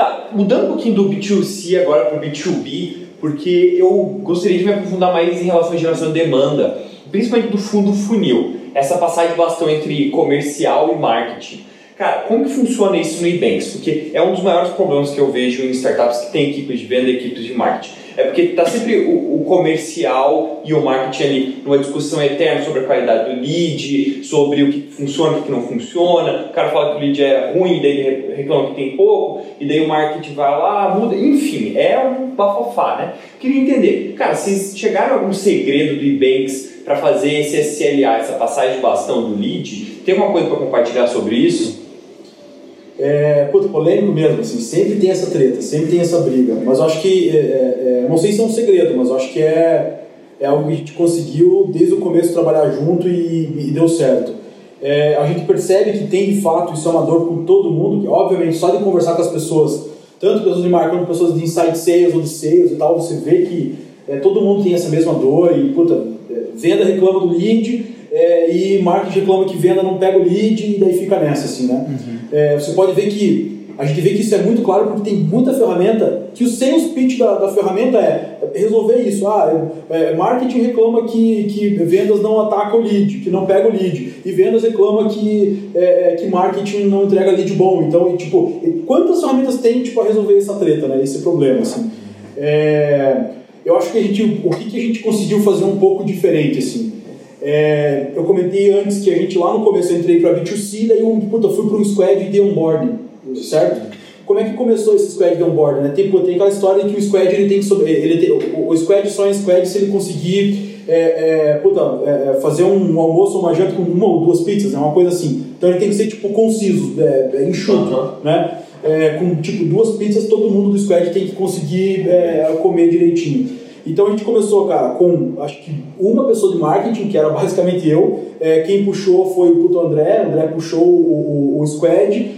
Tá, mudando um pouquinho do B2C agora para o B2B, porque eu gostaria de me aprofundar mais em relação à geração de demanda, principalmente do fundo funil, essa passagem de bastão entre comercial e marketing. Cara, como que funciona isso no Ebanks? Porque é um dos maiores problemas que eu vejo em startups que têm equipes de venda e equipes de marketing é porque está sempre o, o, comercial e o marketing ali numa discussão eterna sobre a qualidade do lead, sobre o que funciona e o que não funciona. O cara fala que o lead é ruim, daí ele reclama que tem pouco, e daí o marketing vai lá, muda. Enfim, é um bafafá, né? Queria entender, cara, vocês chegaram a algum segredo do Ebanks para fazer esse SLA, essa passagem de bastão do lead? Tem alguma coisa para compartilhar sobre isso? É, polêmico mesmo, assim, sempre tem essa treta, sempre tem essa briga. Mas eu acho que, é, é, é não sei se é um segredo, mas eu acho que é, é algo que a gente conseguiu desde o começo trabalhar junto e, e deu certo. É, a gente percebe que tem de fato, isso é uma dor com todo mundo, que obviamente só de conversar com as pessoas, tanto pessoas de marketing quanto pessoas de inside sales ou de sales e tal, você vê que é, todo mundo tem essa mesma dor e, puta, é, venda reclama do lead, é, e marketing reclama que venda não pega o lead e daí fica nessa, assim, né? Uhum. É, você pode ver que a gente vê que isso é muito claro porque tem muita ferramenta que o sales pitch da, da ferramenta é resolver isso. Ah, é, é, marketing reclama que, que vendas não ataca o lead, que não pega o lead. E vendas reclama que, é, é que marketing não entrega lead bom. Então, tipo, quantas ferramentas tem tipo, para resolver essa treta, né? Esse problema, assim. É, eu acho que a gente, o que, que a gente conseguiu fazer um pouco diferente, assim. É, eu comentei antes que a gente lá no começo eu entrei para B2C, daí eu puta, fui para um squad de onboarding, certo? como é que começou esse squad de onboard, né? Tem, pô, tem aquela história de que o squad ele tem que sobre, ele tem, o, o squad só é squad se ele conseguir é, é, puta, é, é, fazer um almoço ou uma janta com uma ou duas pizzas, é uma coisa assim. Então ele tem que ser tipo conciso, é, enxuto, uhum. né? Com tipo duas pizzas, todo mundo do squad tem que conseguir comer direitinho. Então a gente começou, cara, com acho que uma pessoa de marketing, que era basicamente eu. quem puxou foi o puto André, o André puxou o, o, o squad.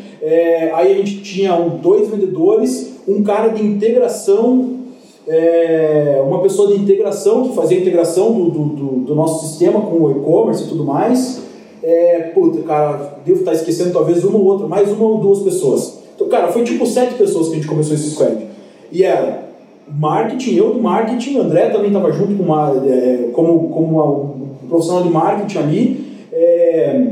aí a gente tinha dois vendedores, um cara de integração é, uma pessoa de integração, que fazia a integração do, do, do, do nosso sistema com o e-commerce e tudo mais. É, puta, cara, devo estar esquecendo talvez uma ou outra, mais uma ou duas pessoas. Então, cara, foi tipo sete pessoas que a gente começou esse squad. E era marketing, eu do marketing, o André também estava junto com uma, é, como, como uma, um profissional de marketing ali, é,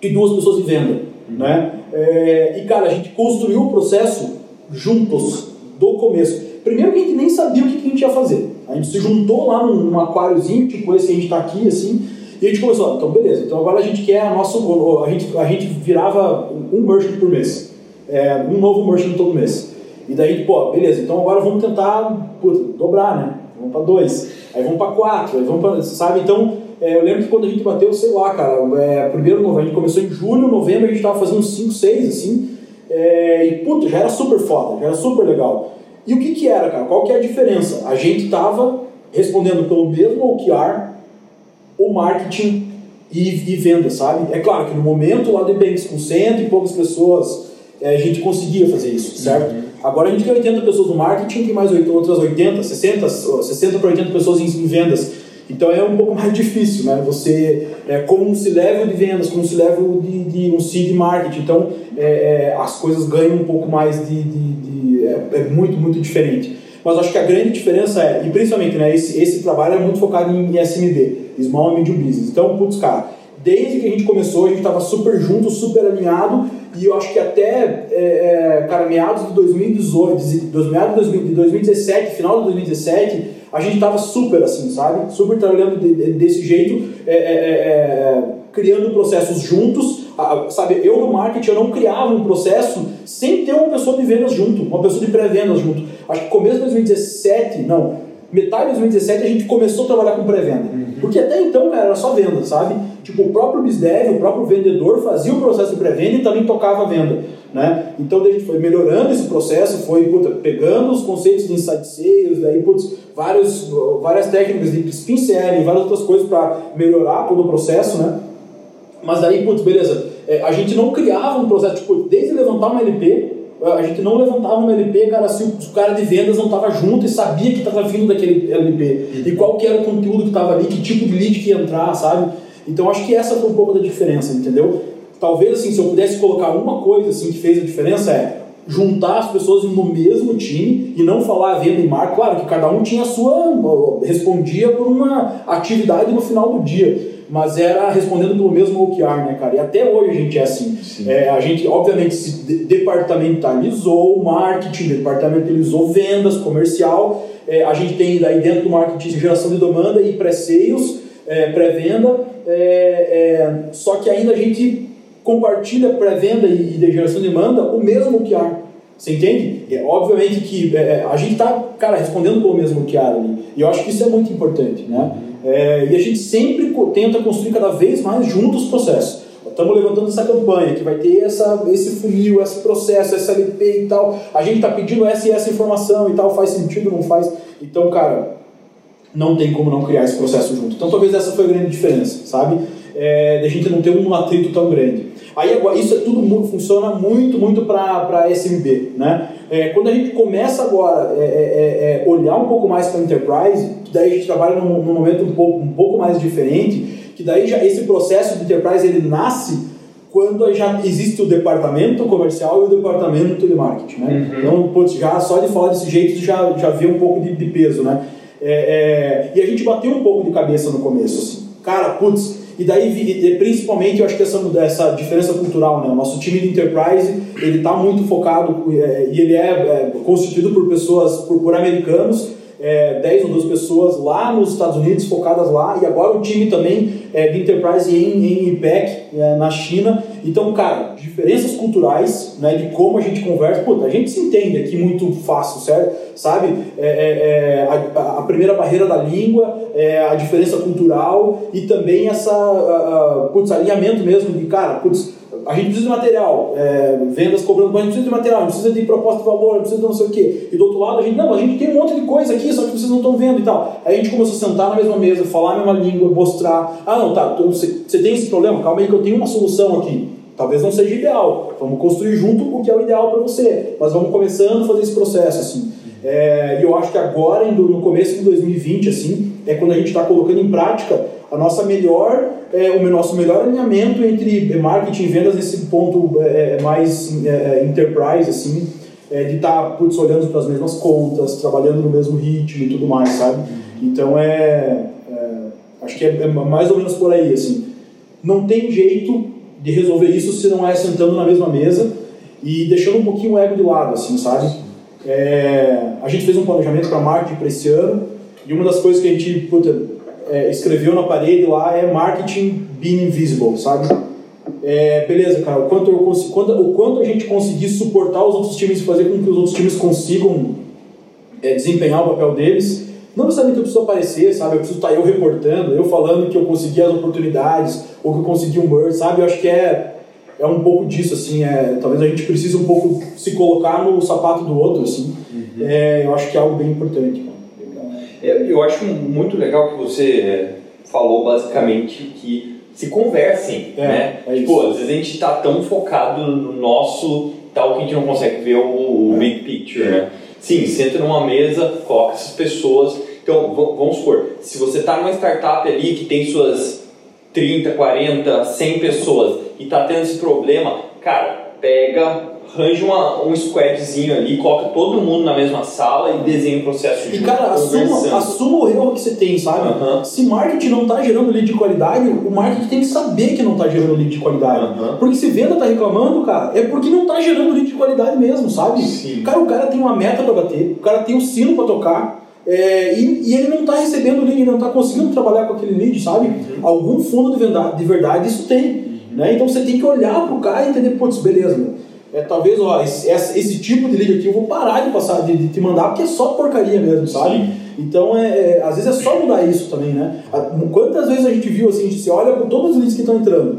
e duas pessoas de venda. Né? É, e, cara, a gente construiu o processo juntos, do começo. Primeiro que a gente nem sabia o que, a gente ia fazer. A gente se juntou lá num, num aquáriozinho, tipo esse que a gente está aqui, assim, e a gente começou, então beleza, então agora a gente quer a nossa, a gente, a gente virava um merchant por mês, é, um novo merchant todo mês. E daí, pô, beleza, então agora vamos tentar puta, dobrar, né? Vamos para dois, aí vamos para quatro, aí vamos para, sabe? Então, é, eu lembro que quando a gente bateu, sei lá, cara, é, primeiro, a gente começou em julho, novembro, a gente tava fazendo uns 5, 6, assim, é, e puta, já era super foda, já era super legal. E o que que era, cara? Qual que é a diferença? A gente estava respondendo pelo mesmo OKR, o marketing e, e venda, sabe? É claro que no momento lá do Banks com cento e poucas pessoas, é, a gente conseguia fazer isso, certo? Uhum. Agora a gente tem 80 pessoas no marketing e mais outras 80, 60, 60 para 80 pessoas em, vendas. Então é um pouco mais difícil, né? Você, é, como se level de vendas, como se level de, de um seed marketing. Então é, é, as coisas ganham um pouco mais de. de, de é, é, muito, muito diferente. Mas acho que a grande diferença é, e principalmente, né, esse, esse trabalho é muito focado em SMB, Small and Medium Business. Então, putz, cara, desde que a gente começou, a gente estava super junto, super alinhado, e eu acho que até, é, é, cara, meados de 2018, meados de 2017, final de 2017 a gente estava super assim, sabe? Super trabalhando de, de, desse jeito, é, é, é, é criando processos juntos, sabe? Eu no marketing eu não criava um processo sem ter uma pessoa de vendas junto, uma pessoa de pré-vendas junto. Acho que começo de 2017, não, metade de 2017 a gente começou a trabalhar com pré-venda. Uhum. Porque até então, cara, era só venda, sabe? Tipo, o próprio BizDev, o próprio vendedor fazia o processo de pré-venda e também tocava a venda, né? Então, a gente foi melhorando esse processo, foi puta, pegando os conceitos de inside sales, daí, putz, vários, várias técnicas de spin selling, várias outras coisas para melhorar todo o processo, né? Mas daí, putz, beleza, é, a gente não criava um processo, tipo, desde levantar uma LP, a gente não levantava uma LP, cara, se o, cara de vendas não estava junto e sabia que estava vindo daquele LP. E qual que era o conteúdo que estava ali, que tipo de lead que ia entrar, sabe? Então acho que essa foi um pouco da diferença, entendeu? Talvez assim, se eu pudesse colocar uma coisa assim que fez a diferença é juntar as pessoas no mesmo time e não falar venda e marca. Claro que cada um tinha a sua, respondia por uma atividade no final do dia mas era respondendo pelo mesmo OKR, né, cara? E até hoje a gente é assim. É, a gente, obviamente, se departamentalizou o marketing, departamentalizou vendas, comercial. É, a gente tem daí dentro do marketing geração de demanda e pré-sales, é, pré-venda. É, é, só que ainda a gente compartilha pré-venda e, e de geração de demanda o mesmo OKR. Você entende? É, obviamente que é, a gente está, cara, respondendo pelo mesmo OKR ali. E eu acho que isso é muito importante, né? É, e a gente sempre tenta construir cada vez mais juntos os processos. Estamos levantando essa campanha que vai ter essa, esse funil, esse processo, essa LP e tal. A gente está pedindo essa e essa informação e tal, faz sentido, não faz? Então, cara, não tem como não criar esse processo junto. Então, talvez essa foi a grande diferença, sabe? É, a gente não ter um atrito tão grande. Aí isso é tudo funciona muito, muito para SMB, né? É, quando a gente começa agora é, é, é, é olhar um pouco mais para Enterprise, que daí a gente trabalha num, num, momento um pouco, um pouco mais diferente, que daí já esse processo de Enterprise ele nasce quando já existe o departamento comercial e o departamento de marketing, né? Uhum. Então, putz, já só de falar desse jeito já, já vê um pouco de, de peso, né? É, e a gente bateu um pouco de cabeça no começo, assim. Cara, putz, e daí, principalmente, eu acho que essa, essa diferença cultural, né? O nosso time de enterprise, ele está muito focado é, e ele é, é, constituído por pessoas, por, por americanos, é, 10 ou 12 pessoas lá nos Estados Unidos, focadas lá, e agora o time também é, de enterprise em, em IPEC, é, na China, Então, cara, diferenças culturais, né, de como a gente conversa, puta, a gente se entende aqui muito fácil, certo? Sabe? É, é, é a, a, primeira barreira da língua, é, a diferença cultural e também essa, a, a, putz, alinhamento mesmo de, cara, putz, a gente precisa de material, é, vendas cobrando, mas a gente precisa de material, a gente precisa de proposta de valor, a gente precisa de não sei o quê. E do outro lado, a gente, não, a gente tem um monte de coisa aqui, só que vocês não estão vendo e tal. Aí a gente começou a sentar na mesma mesa, falar a mesma língua, mostrar, ah, não, tá, então você, você tem esse problema? Calma aí que eu tenho uma solução aqui. Talvez não seja ideal, vamos construir junto o que é o ideal para você, mas vamos começando a fazer esse processo, assim. É, e eu acho que agora, no começo de 2020, assim, é quando a gente está colocando em prática a nossa melhor, é, o nosso melhor alinhamento entre marketing e vendas nesse ponto é, é mais é, é, enterprise, assim, de estar tá, olhando para as mesmas contas, trabalhando no mesmo ritmo e tudo mais, sabe? Então é, acho que é, mais ou menos por aí, assim. Não tem jeito de resolver isso se não é sentando na mesma mesa e deixando um pouquinho o ego de lado, assim, sabe? a gente fez um planejamento para marketing para esse ano e uma das coisas que a gente puta, é, escreveu na parede lá é marketing being invisible, sabe? É, beleza, cara, o quanto, eu consigo, quanto, o quanto a gente conseguir suportar os outros times e fazer com que os outros times consigam é, desempenhar o papel deles. Não necessariamente eu preciso aparecer, sabe? Eu preciso estar eu reportando, eu falando que eu consegui as oportunidades, ou que eu consegui um merge, sabe? Eu acho que é, é um pouco disso, assim. É, talvez a gente precise um pouco se colocar no sapato do outro, assim. Uhum. É, eu acho que é algo bem importante. Eu acho muito legal que você é, falou basicamente que se conversem, é, né? É tipo, às vezes a gente está tão focado no nosso tal que a gente não consegue ver o, o é. big picture, né? Sim, senta numa mesa, coloca essas pessoas. Então, vamos supor, se você está numa startup ali que tem suas 30, 40, 100 pessoas e está tendo esse problema, cara, pega arranja uma, um squadzinho ali, coloca todo mundo na mesma sala e desenha o processo E cara, assuma, assuma o erro que você tem, sabe? Se marketing não está gerando lead de qualidade, o marketing tem que saber que não está gerando lead de qualidade. Porque se venda está reclamando, cara, é porque não está gerando lead de qualidade mesmo, sabe? Sim. Cara, o cara tem uma meta para bater, o cara tem um sino para tocar. É, e, e, ele não está recebendo lead, ele não está conseguindo trabalhar com aquele lead, sabe? Uhum. Algum fundo de verdade, de verdade isso tem. Né? Então você tem que olhar para o cara e entender, putz, beleza, meu é, talvez, ó, esse, esse, tipo de lead aqui eu vou parar de passar, de, de te mandar, porque é só porcaria mesmo, sabe? Sim. Então, é, é, às vezes é só mudar isso também, né? Quantas vezes a gente viu assim, a gente se olha com todos os leads que estão entrando,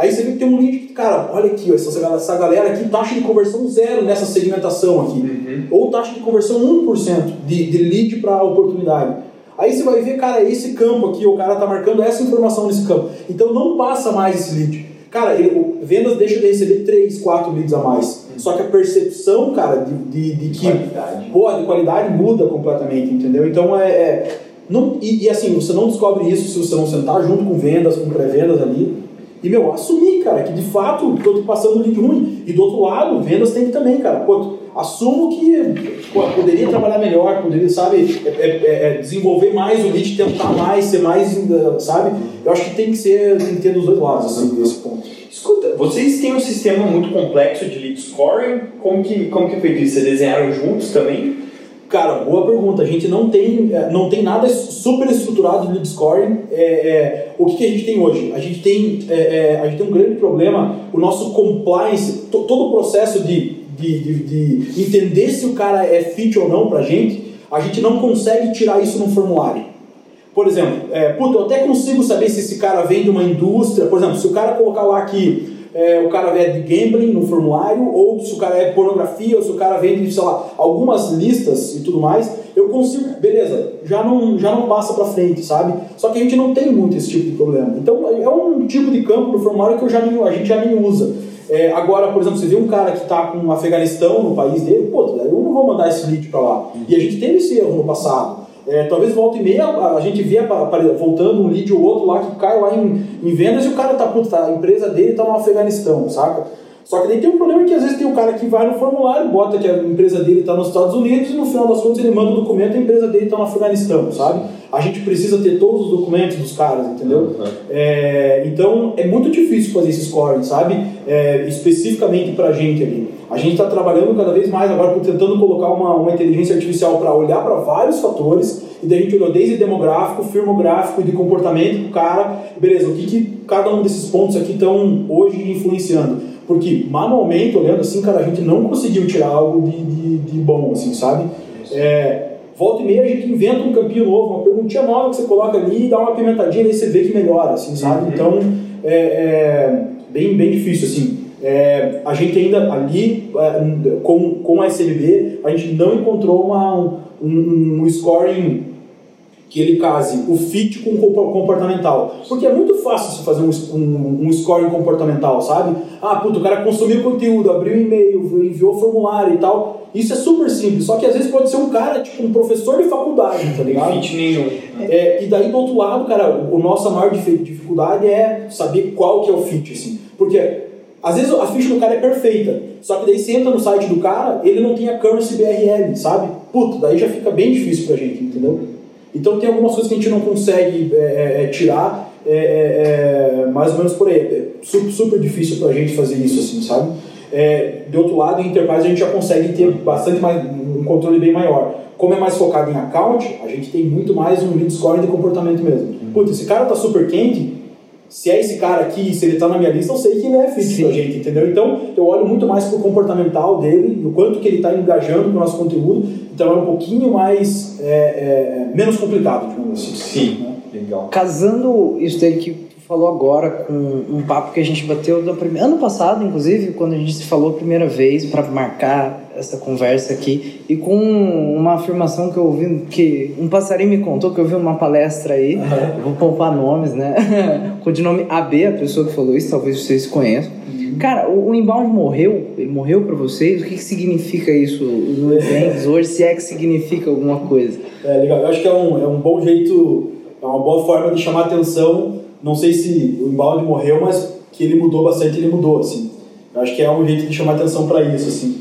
aí você vê que tem um lead que, cara, olha aqui, ó, essa, essa galera aqui, taxa de conversão zero nessa segmentação aqui, uhum. ou taxa de conversão 1% de, de lead para oportunidade. Aí você vai ver, cara, esse campo aqui, o cara tá marcando essa informação nesse campo. Então não passa mais esse lead. Cara, ele, vendas deixa de receber 3, 4 leads a mais. Uhum. Só que a percepção, cara, de, de, de que. Qualidade. Pô, de qualidade muda completamente, entendeu? Então é. é não, e, e, assim, você não descobre isso se você não sentar junto com vendas, com pré-vendas ali. E, meu, assumir, cara, que de fato tô passando lead ruim. E do outro lado, vendas tem que também, cara. Pô, assumo que pô, poderia trabalhar melhor, poderia, sabe, é, é, é, desenvolver mais o lead, tentar mais, ser mais, sabe? Eu acho que tem que ser, tem que ter dos dois lados, assim, esse ponto. Escuta, vocês têm um sistema muito complexo de lead scoring, como que, como que é feito isso? Vocês desenharam juntos também? Cara, boa pergunta. A gente não tem, é, não tem nada super estruturado lead scoring. É, é, o que, que, a gente tem hoje? A gente tem, é, é a gente tem um grande problema. O nosso compliance, todo o processo de de, de, de entender se o cara é fit ou não pra gente, a gente não consegue tirar isso num formulário. Por exemplo, é, puta, eu até consigo saber se esse cara vem de uma indústria. Por exemplo, se o cara colocar lá que é, o cara vem de gambling no formulário, ou se o cara é pornografia, ou se o cara vem de, sei lá, algumas listas e tudo mais, eu consigo, beleza, já não, já não passa pra frente, sabe? Só que a gente não tem muito esse tipo de problema. Então é um tipo de campo no formulário que eu já nem, a gente já nem usa. É, agora, por exemplo, você vê um cara que está com o Afeganistão no país dele, pô, eu não vou mandar esse lead para lá. E a gente teve esse erro no passado. É, talvez volta e meia a gente vê voltando um lead ou outro lá que cai lá em, em vendas e o cara tá, puta, tá, a empresa dele está no Afeganistão, saca? Só que daí tem um problema que às vezes tem um cara que vai no formulário, bota que a empresa dele está nos Estados Unidos e no final das contas ele manda o um documento e a empresa dele está no Afeganistão, sabe? A gente precisa ter todos os documentos dos caras, entendeu? É, então é muito difícil fazer esse scoring, sabe? É, especificamente pra gente ali. A gente está trabalhando cada vez mais agora tentando colocar uma, uma inteligência artificial para olhar para vários fatores e daí a gente olhou desde demográfico, firmográfico e de comportamento do cara. Beleza, o que, que cada um desses pontos aqui estão hoje influenciando? Porque manualmente, olhando assim, cara, a gente não conseguiu tirar algo de, de, de bom, assim, sabe? É, volta e meia a gente inventa um campinho novo, uma perguntinha nova que você coloca ali e dá uma pimentadinha e aí você vê que melhora, assim, sabe? Uhum. Então, é, é bem, bem difícil, assim. É, a gente ainda ali, é, com, com a SMB, a gente não encontrou uma, um, um scoring que ele case o fit com o comportamental. Porque é muito fácil você fazer um, um, um scoring comportamental, sabe? Ah, puto, o cara consumiu conteúdo, abriu e-mail, enviou formulário e tal. Isso é super simples, só que às vezes pode ser um cara, tipo, um professor de faculdade, tá ligado? Fit nenhum. É, e daí do outro lado, cara, o, o nossa maior dificuldade é saber qual que é o fit, assim. Porque às vezes a ficha do cara é perfeita, só que daí você entra no site do cara, ele não tem a currency BRL, sabe? Puto, daí já fica bem difícil pra gente, entendeu? Então tem algumas coisas que a gente não consegue é, é, tirar, é, mais ou menos por aí. É super, super difícil pra gente fazer isso, assim, sabe? de outro lado, em Enterprise a gente já consegue ter bastante mais, um controle bem maior. Como é mais focado em account, a gente tem muito mais um lead scoring de comportamento mesmo. Puta, esse cara tá super quente, se é esse cara aqui, se ele tá na minha lista, eu sei que ele é fit Sim. pra gente, entendeu? Então, eu olho muito mais pro comportamental dele, o quanto que ele tá engajando com o nosso conteúdo, então é um pouquinho mais, é, é, menos complicado, digamos assim. Sim, né? legal. Casando isso daí que falou agora com um papo que a gente bateu no primeiro, ano passado, inclusive, quando a gente se falou a primeira vez para marcar essa conversa aqui, e com uma afirmação que eu ouvi, que um passarinho me contou, que eu vi numa palestra aí, uhum. vou poupar nomes, né? com o nome AB, a pessoa que falou isso, talvez vocês conheçam. Uhum. Cara, o, o inbound morreu? Ele morreu para vocês? O que, que significa isso no eventos hoje, se é que significa alguma coisa? É legal, eu acho que é um, é um bom jeito, é uma boa forma de chamar atenção não sei se o embalde morreu, mas que ele mudou bastante, ele mudou, assim. Eu acho que é um jeito de chamar atenção para isso, assim.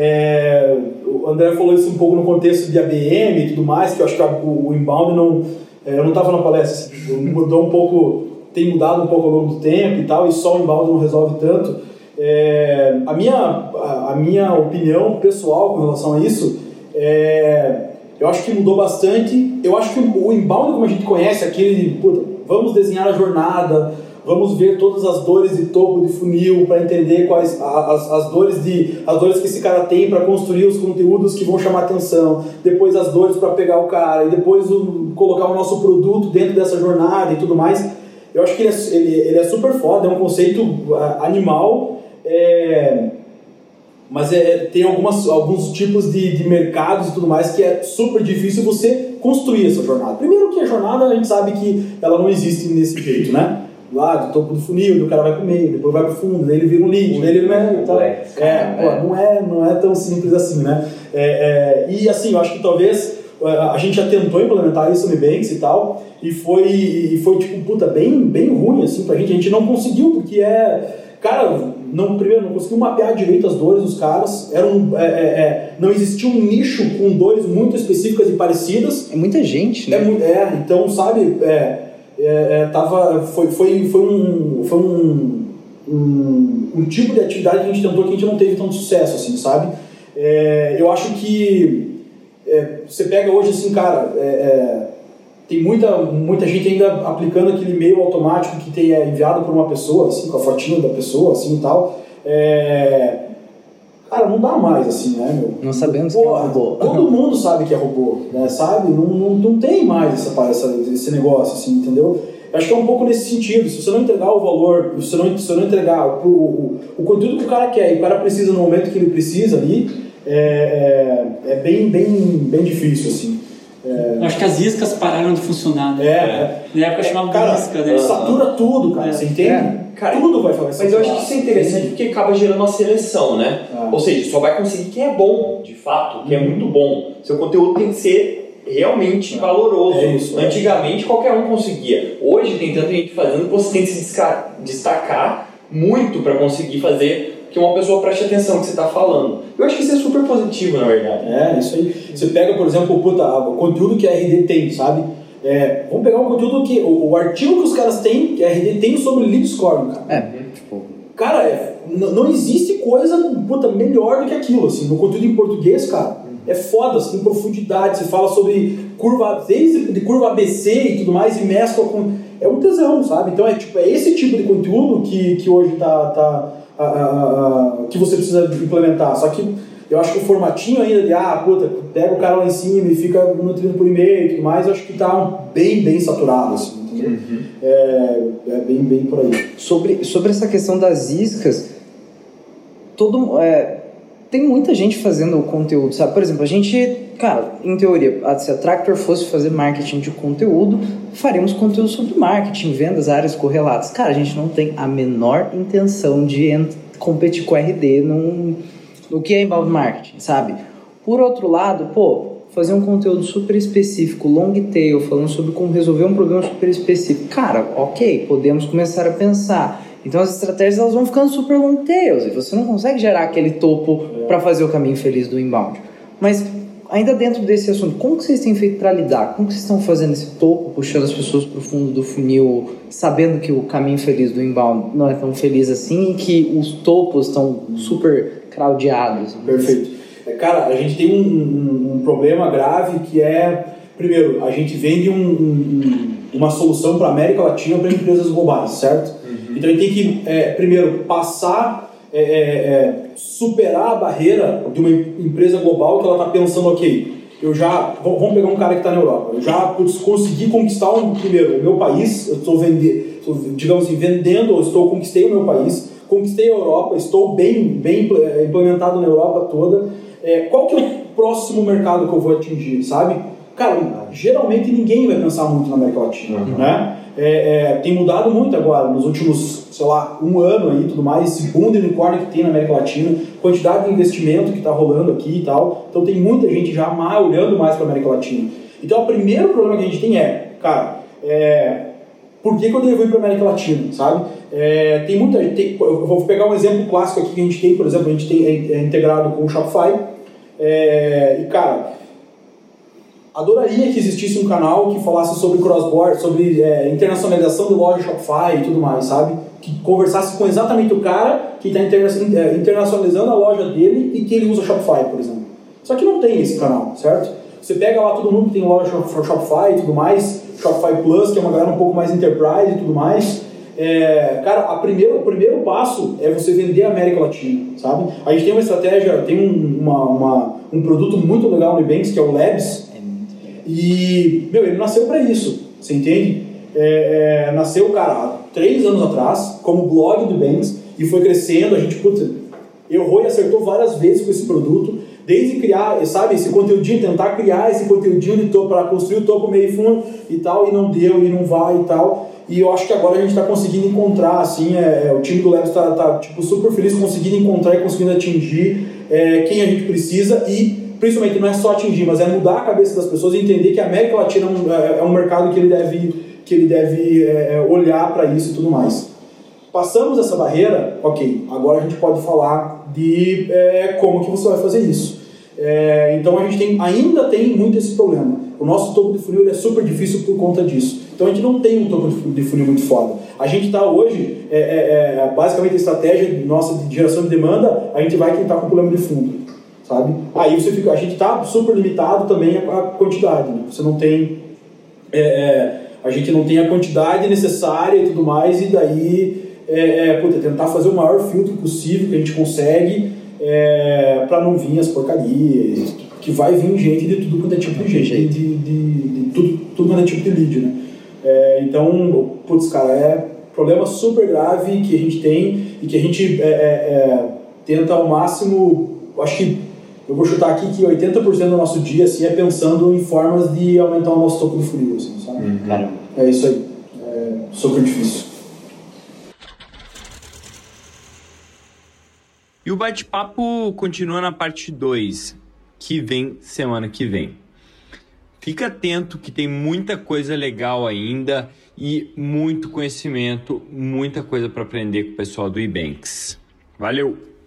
É, o André falou isso um pouco no contexto de ABM e tudo mais, que eu acho que o, o inbound não... É, eu não estava na palestra, assim, mudou um pouco, tem mudado um pouco ao longo do tempo e tal, e só o inbound não resolve tanto. É, a, minha, a, a, minha opinião pessoal com relação a isso é... Eu acho que mudou bastante. Eu acho que o inbound, como a gente conhece, aquele... Vamos desenhar a jornada, vamos ver todas as dores de topo de funil para entender quais as, as dores de as dores que esse cara tem para construir os conteúdos que vão chamar atenção, depois as dores para pegar o cara e depois o, colocar o nosso produto dentro dessa jornada e tudo mais. Eu acho que ele é, ele, ele é super foda, é um conceito animal, é, mas é, tem algumas, alguns tipos de, de mercados e tudo mais que é super difícil você construir essa jornada. Primeiro que a jornada a gente sabe que ela não existe nesse jeito, né? Lá do topo do funil, o cara vai pro meio, depois vai pro fundo, daí ele vira um lead, daí ele não é. Tá, é, pô, não é, não é tão simples assim, né? É, é, e assim, eu acho que talvez é, a gente já tentou implementar isso no Nubanks e tal, e foi, e foi tipo, puta, bem, bem ruim assim pra gente. A gente não conseguiu, porque é. Cara, não, primeiro, não conseguiu mapear direito as dores dos caras. Era um, é, é, é, não existia um nicho com dores muito específicas e parecidas. É muita gente, né? É, é então, sabe, é, é, é, tava, foi, foi, foi, um, foi um, um, um, tipo de atividade que a gente tentou que a gente não teve tanto sucesso, assim, sabe? eu acho que você pega hoje, assim, cara tem muita, muita gente ainda aplicando aquele e-mail automático que tem, é enviado por uma pessoa, assim, com a fotinha da pessoa, assim e tal. É... Cara, não dá mais, assim, né, meu? Não sabemos Pô, que é robô. Todo mundo sabe que é robô, né, sabe? Não, não, não tem mais essa, essa, esse negócio, assim, entendeu? Eu acho que é um pouco nesse sentido. Se você não entregar o valor, se você não, se você não entregar o, o, o conteúdo que o cara quer e o cara precisa no momento que ele precisa ali, é, é, é bem, bem, bem difícil, assim. É... Acho que as iscas pararam de funcionar, né? É. Na época chamava cara, de isca, né? Satura tudo, cara. É. Você entende? É. Cara, tudo vai fazer Mas eu acho que isso é interessante porque acaba gerando uma seleção, né? Ah. Ou seja, só vai conseguir quem é bom, de fato, quem é muito bom. Seu conteúdo tem que ser realmente valoroso. É isso, Antigamente qualquer um conseguia. Hoje tem tanta gente fazendo que você tem que se destacar muito para conseguir fazer que uma pessoa preste atenção no que você está falando. Eu acho que isso é super positivo, na verdade. É, isso aí. Você pega, por exemplo, puta, o conteúdo que a RD tem, sabe? É, vamos pegar um conteúdo que. O, o artigo que os caras têm, que a RD tem sobre lead scoring, cara. É, tipo. Cara, é, não existe coisa puta, melhor do que aquilo, assim. No conteúdo em português, cara, é foda, você tem profundidade, você fala sobre curva, desde de curva ABC e tudo mais, e mescla com. É um tesão, sabe? Então é tipo, é esse tipo de conteúdo que, que hoje tá. tá a- a- a- que você precisa implementar. Só que eu acho que o formatinho ainda de, ah, puta, pega o cara lá em cima e fica nutrindo por e-mail e tudo mais, eu acho que tá bem, bem saturado, assim, entendeu? É, é bem, bem por aí. Sobre, sobre essa questão das iscas, todo é, tem muita gente fazendo o conteúdo, sabe? Por exemplo, a gente, cara, em teoria, a- se a Tractor fosse fazer marketing de conteúdo, faríamos conteúdo sobre marketing, vendas, áreas correlatas. Cara, a gente não tem a menor intenção de competir com RD num, no que é inbound marketing, sabe? Por outro lado, pô, fazer um conteúdo super específico, long tail, falando sobre como resolver um problema super específico. Cara, ok, podemos começar a pensar. Então as estratégias elas vão ficando super long tails e você não consegue gerar aquele topo para fazer o caminho feliz do inbound. Mas ainda dentro desse assunto, como que vocês têm feito para lidar? Como que vocês estão fazendo esse topo, puxando as pessoas para o fundo do funil, sabendo que o caminho feliz do inbound não é tão feliz assim e que os topos estão super craudiados? Perfeito. É, Cara, a gente tem um, um- um problema grave que é, primeiro, a gente vende um- um- um- uma solução para América Latina para empresas globais, certo? Então gente tem que, é, primeiro, passar, é, é, é, superar a barreira de uma em- empresa global que ela está pensando, ok, eu já, vamos pegar um cara que está na Europa, eu já consegui conquistar, um, primeiro, o meu país, eu estou vendendo, digamos assim, vendendo, ou estou, conquistei o meu país, conquistei a Europa, estou bem, bem eh, implementado na Europa toda. É, qual que é o próximo mercado que eu vou atingir, sabe? Cara, geralmente ninguém vai pensar muito na América Latina, né? É, é, tem mudado muito agora, nos últimos, sei lá, um ano aí, tudo mais, esse boom de unicórnio que tem na América Latina, quantidade de investimento que está rolando aqui e tal. Então tem muita gente já mais, olhando mais para a América Latina. Então o primeiro problema que a gente tem é, cara, é, por que, que eu devo ir para América Latina, sabe? É, tem muita tem, eu vou pegar um exemplo clássico aqui que a gente tem, por exemplo, a gente tem é, é integrado com o Shopify é, e cara, adoraria que existisse um canal que falasse sobre cross-border, sobre é, internacionalização de loja Shopify e tudo mais, sabe? Que conversasse com exatamente o cara que está internacionalizando a loja dele e que ele usa Shopify, por exemplo. Só que não tem esse canal, certo? Você pega lá todo mundo que tem loja Shopify e tudo mais, Shopify Plus, que é uma galera um pouco mais enterprise e tudo mais. É, cara, a o primeiro passo é você vender a América Latina, sabe? A gente tem uma estratégia, tem um, uma, uma, um produto muito legal no Ebanks, que é o Labs, e, meu, ele nasceu para isso, você entende? É, é, nasceu, cara, três anos atrás, como blog do Banks, e foi crescendo, a gente, puta, errou e acertou várias vezes com esse produto, desde criar, sabe, esse conteúdinho, tentar criar esse conteúdinho para construir o topo meio fundo e tal, e não deu, e não vai e tal. E eu acho que agora a gente está conseguindo encontrar, assim, é, o time do Labs está tá, tipo, super feliz conseguindo encontrar e conseguindo atingir é, quem a gente precisa e principalmente não é só atingir, mas é mudar a cabeça das pessoas e entender que a América Latina é um, é, é um mercado que ele deve, que ele deve é, olhar para isso e tudo mais. Passamos essa barreira, ok, agora a gente pode falar de é, como que você vai fazer isso. É, então a gente tem, ainda tem muito esse problema. O nosso topo de funil é super difícil por conta disso. Então a gente não tem um topo de funil muito foda. A gente está hoje, é, é, basicamente a estratégia nossa de geração de demanda, a gente vai quem está com problema de fundo sabe? Aí você fica, a gente está super limitado também a, quantidade, né? Você não tem, é, é, a gente não tem a quantidade necessária e tudo mais, e daí, é, é, puta, tentar fazer o maior filtro possível que a gente consegue é, para não vir as porcarias, que vai vir gente de tudo quanto é tipo de gente, de, de, de tudo, tudo quanto é tipo de lead, né? É, então, putz, cara, é problema super grave que a gente tem e que a gente tenta ao máximo, acho que eu vou chutar aqui que 80% do nosso dia assim, é pensando em formas de aumentar o nosso topo de funil, assim, sabe? Uhum. É isso aí. É super difícil. E o bate-papo continua na parte 2, que vem semana que vem. Fica atento que tem muita coisa legal ainda e muito conhecimento, muita coisa para aprender com o pessoal do Ebanks. Valeu!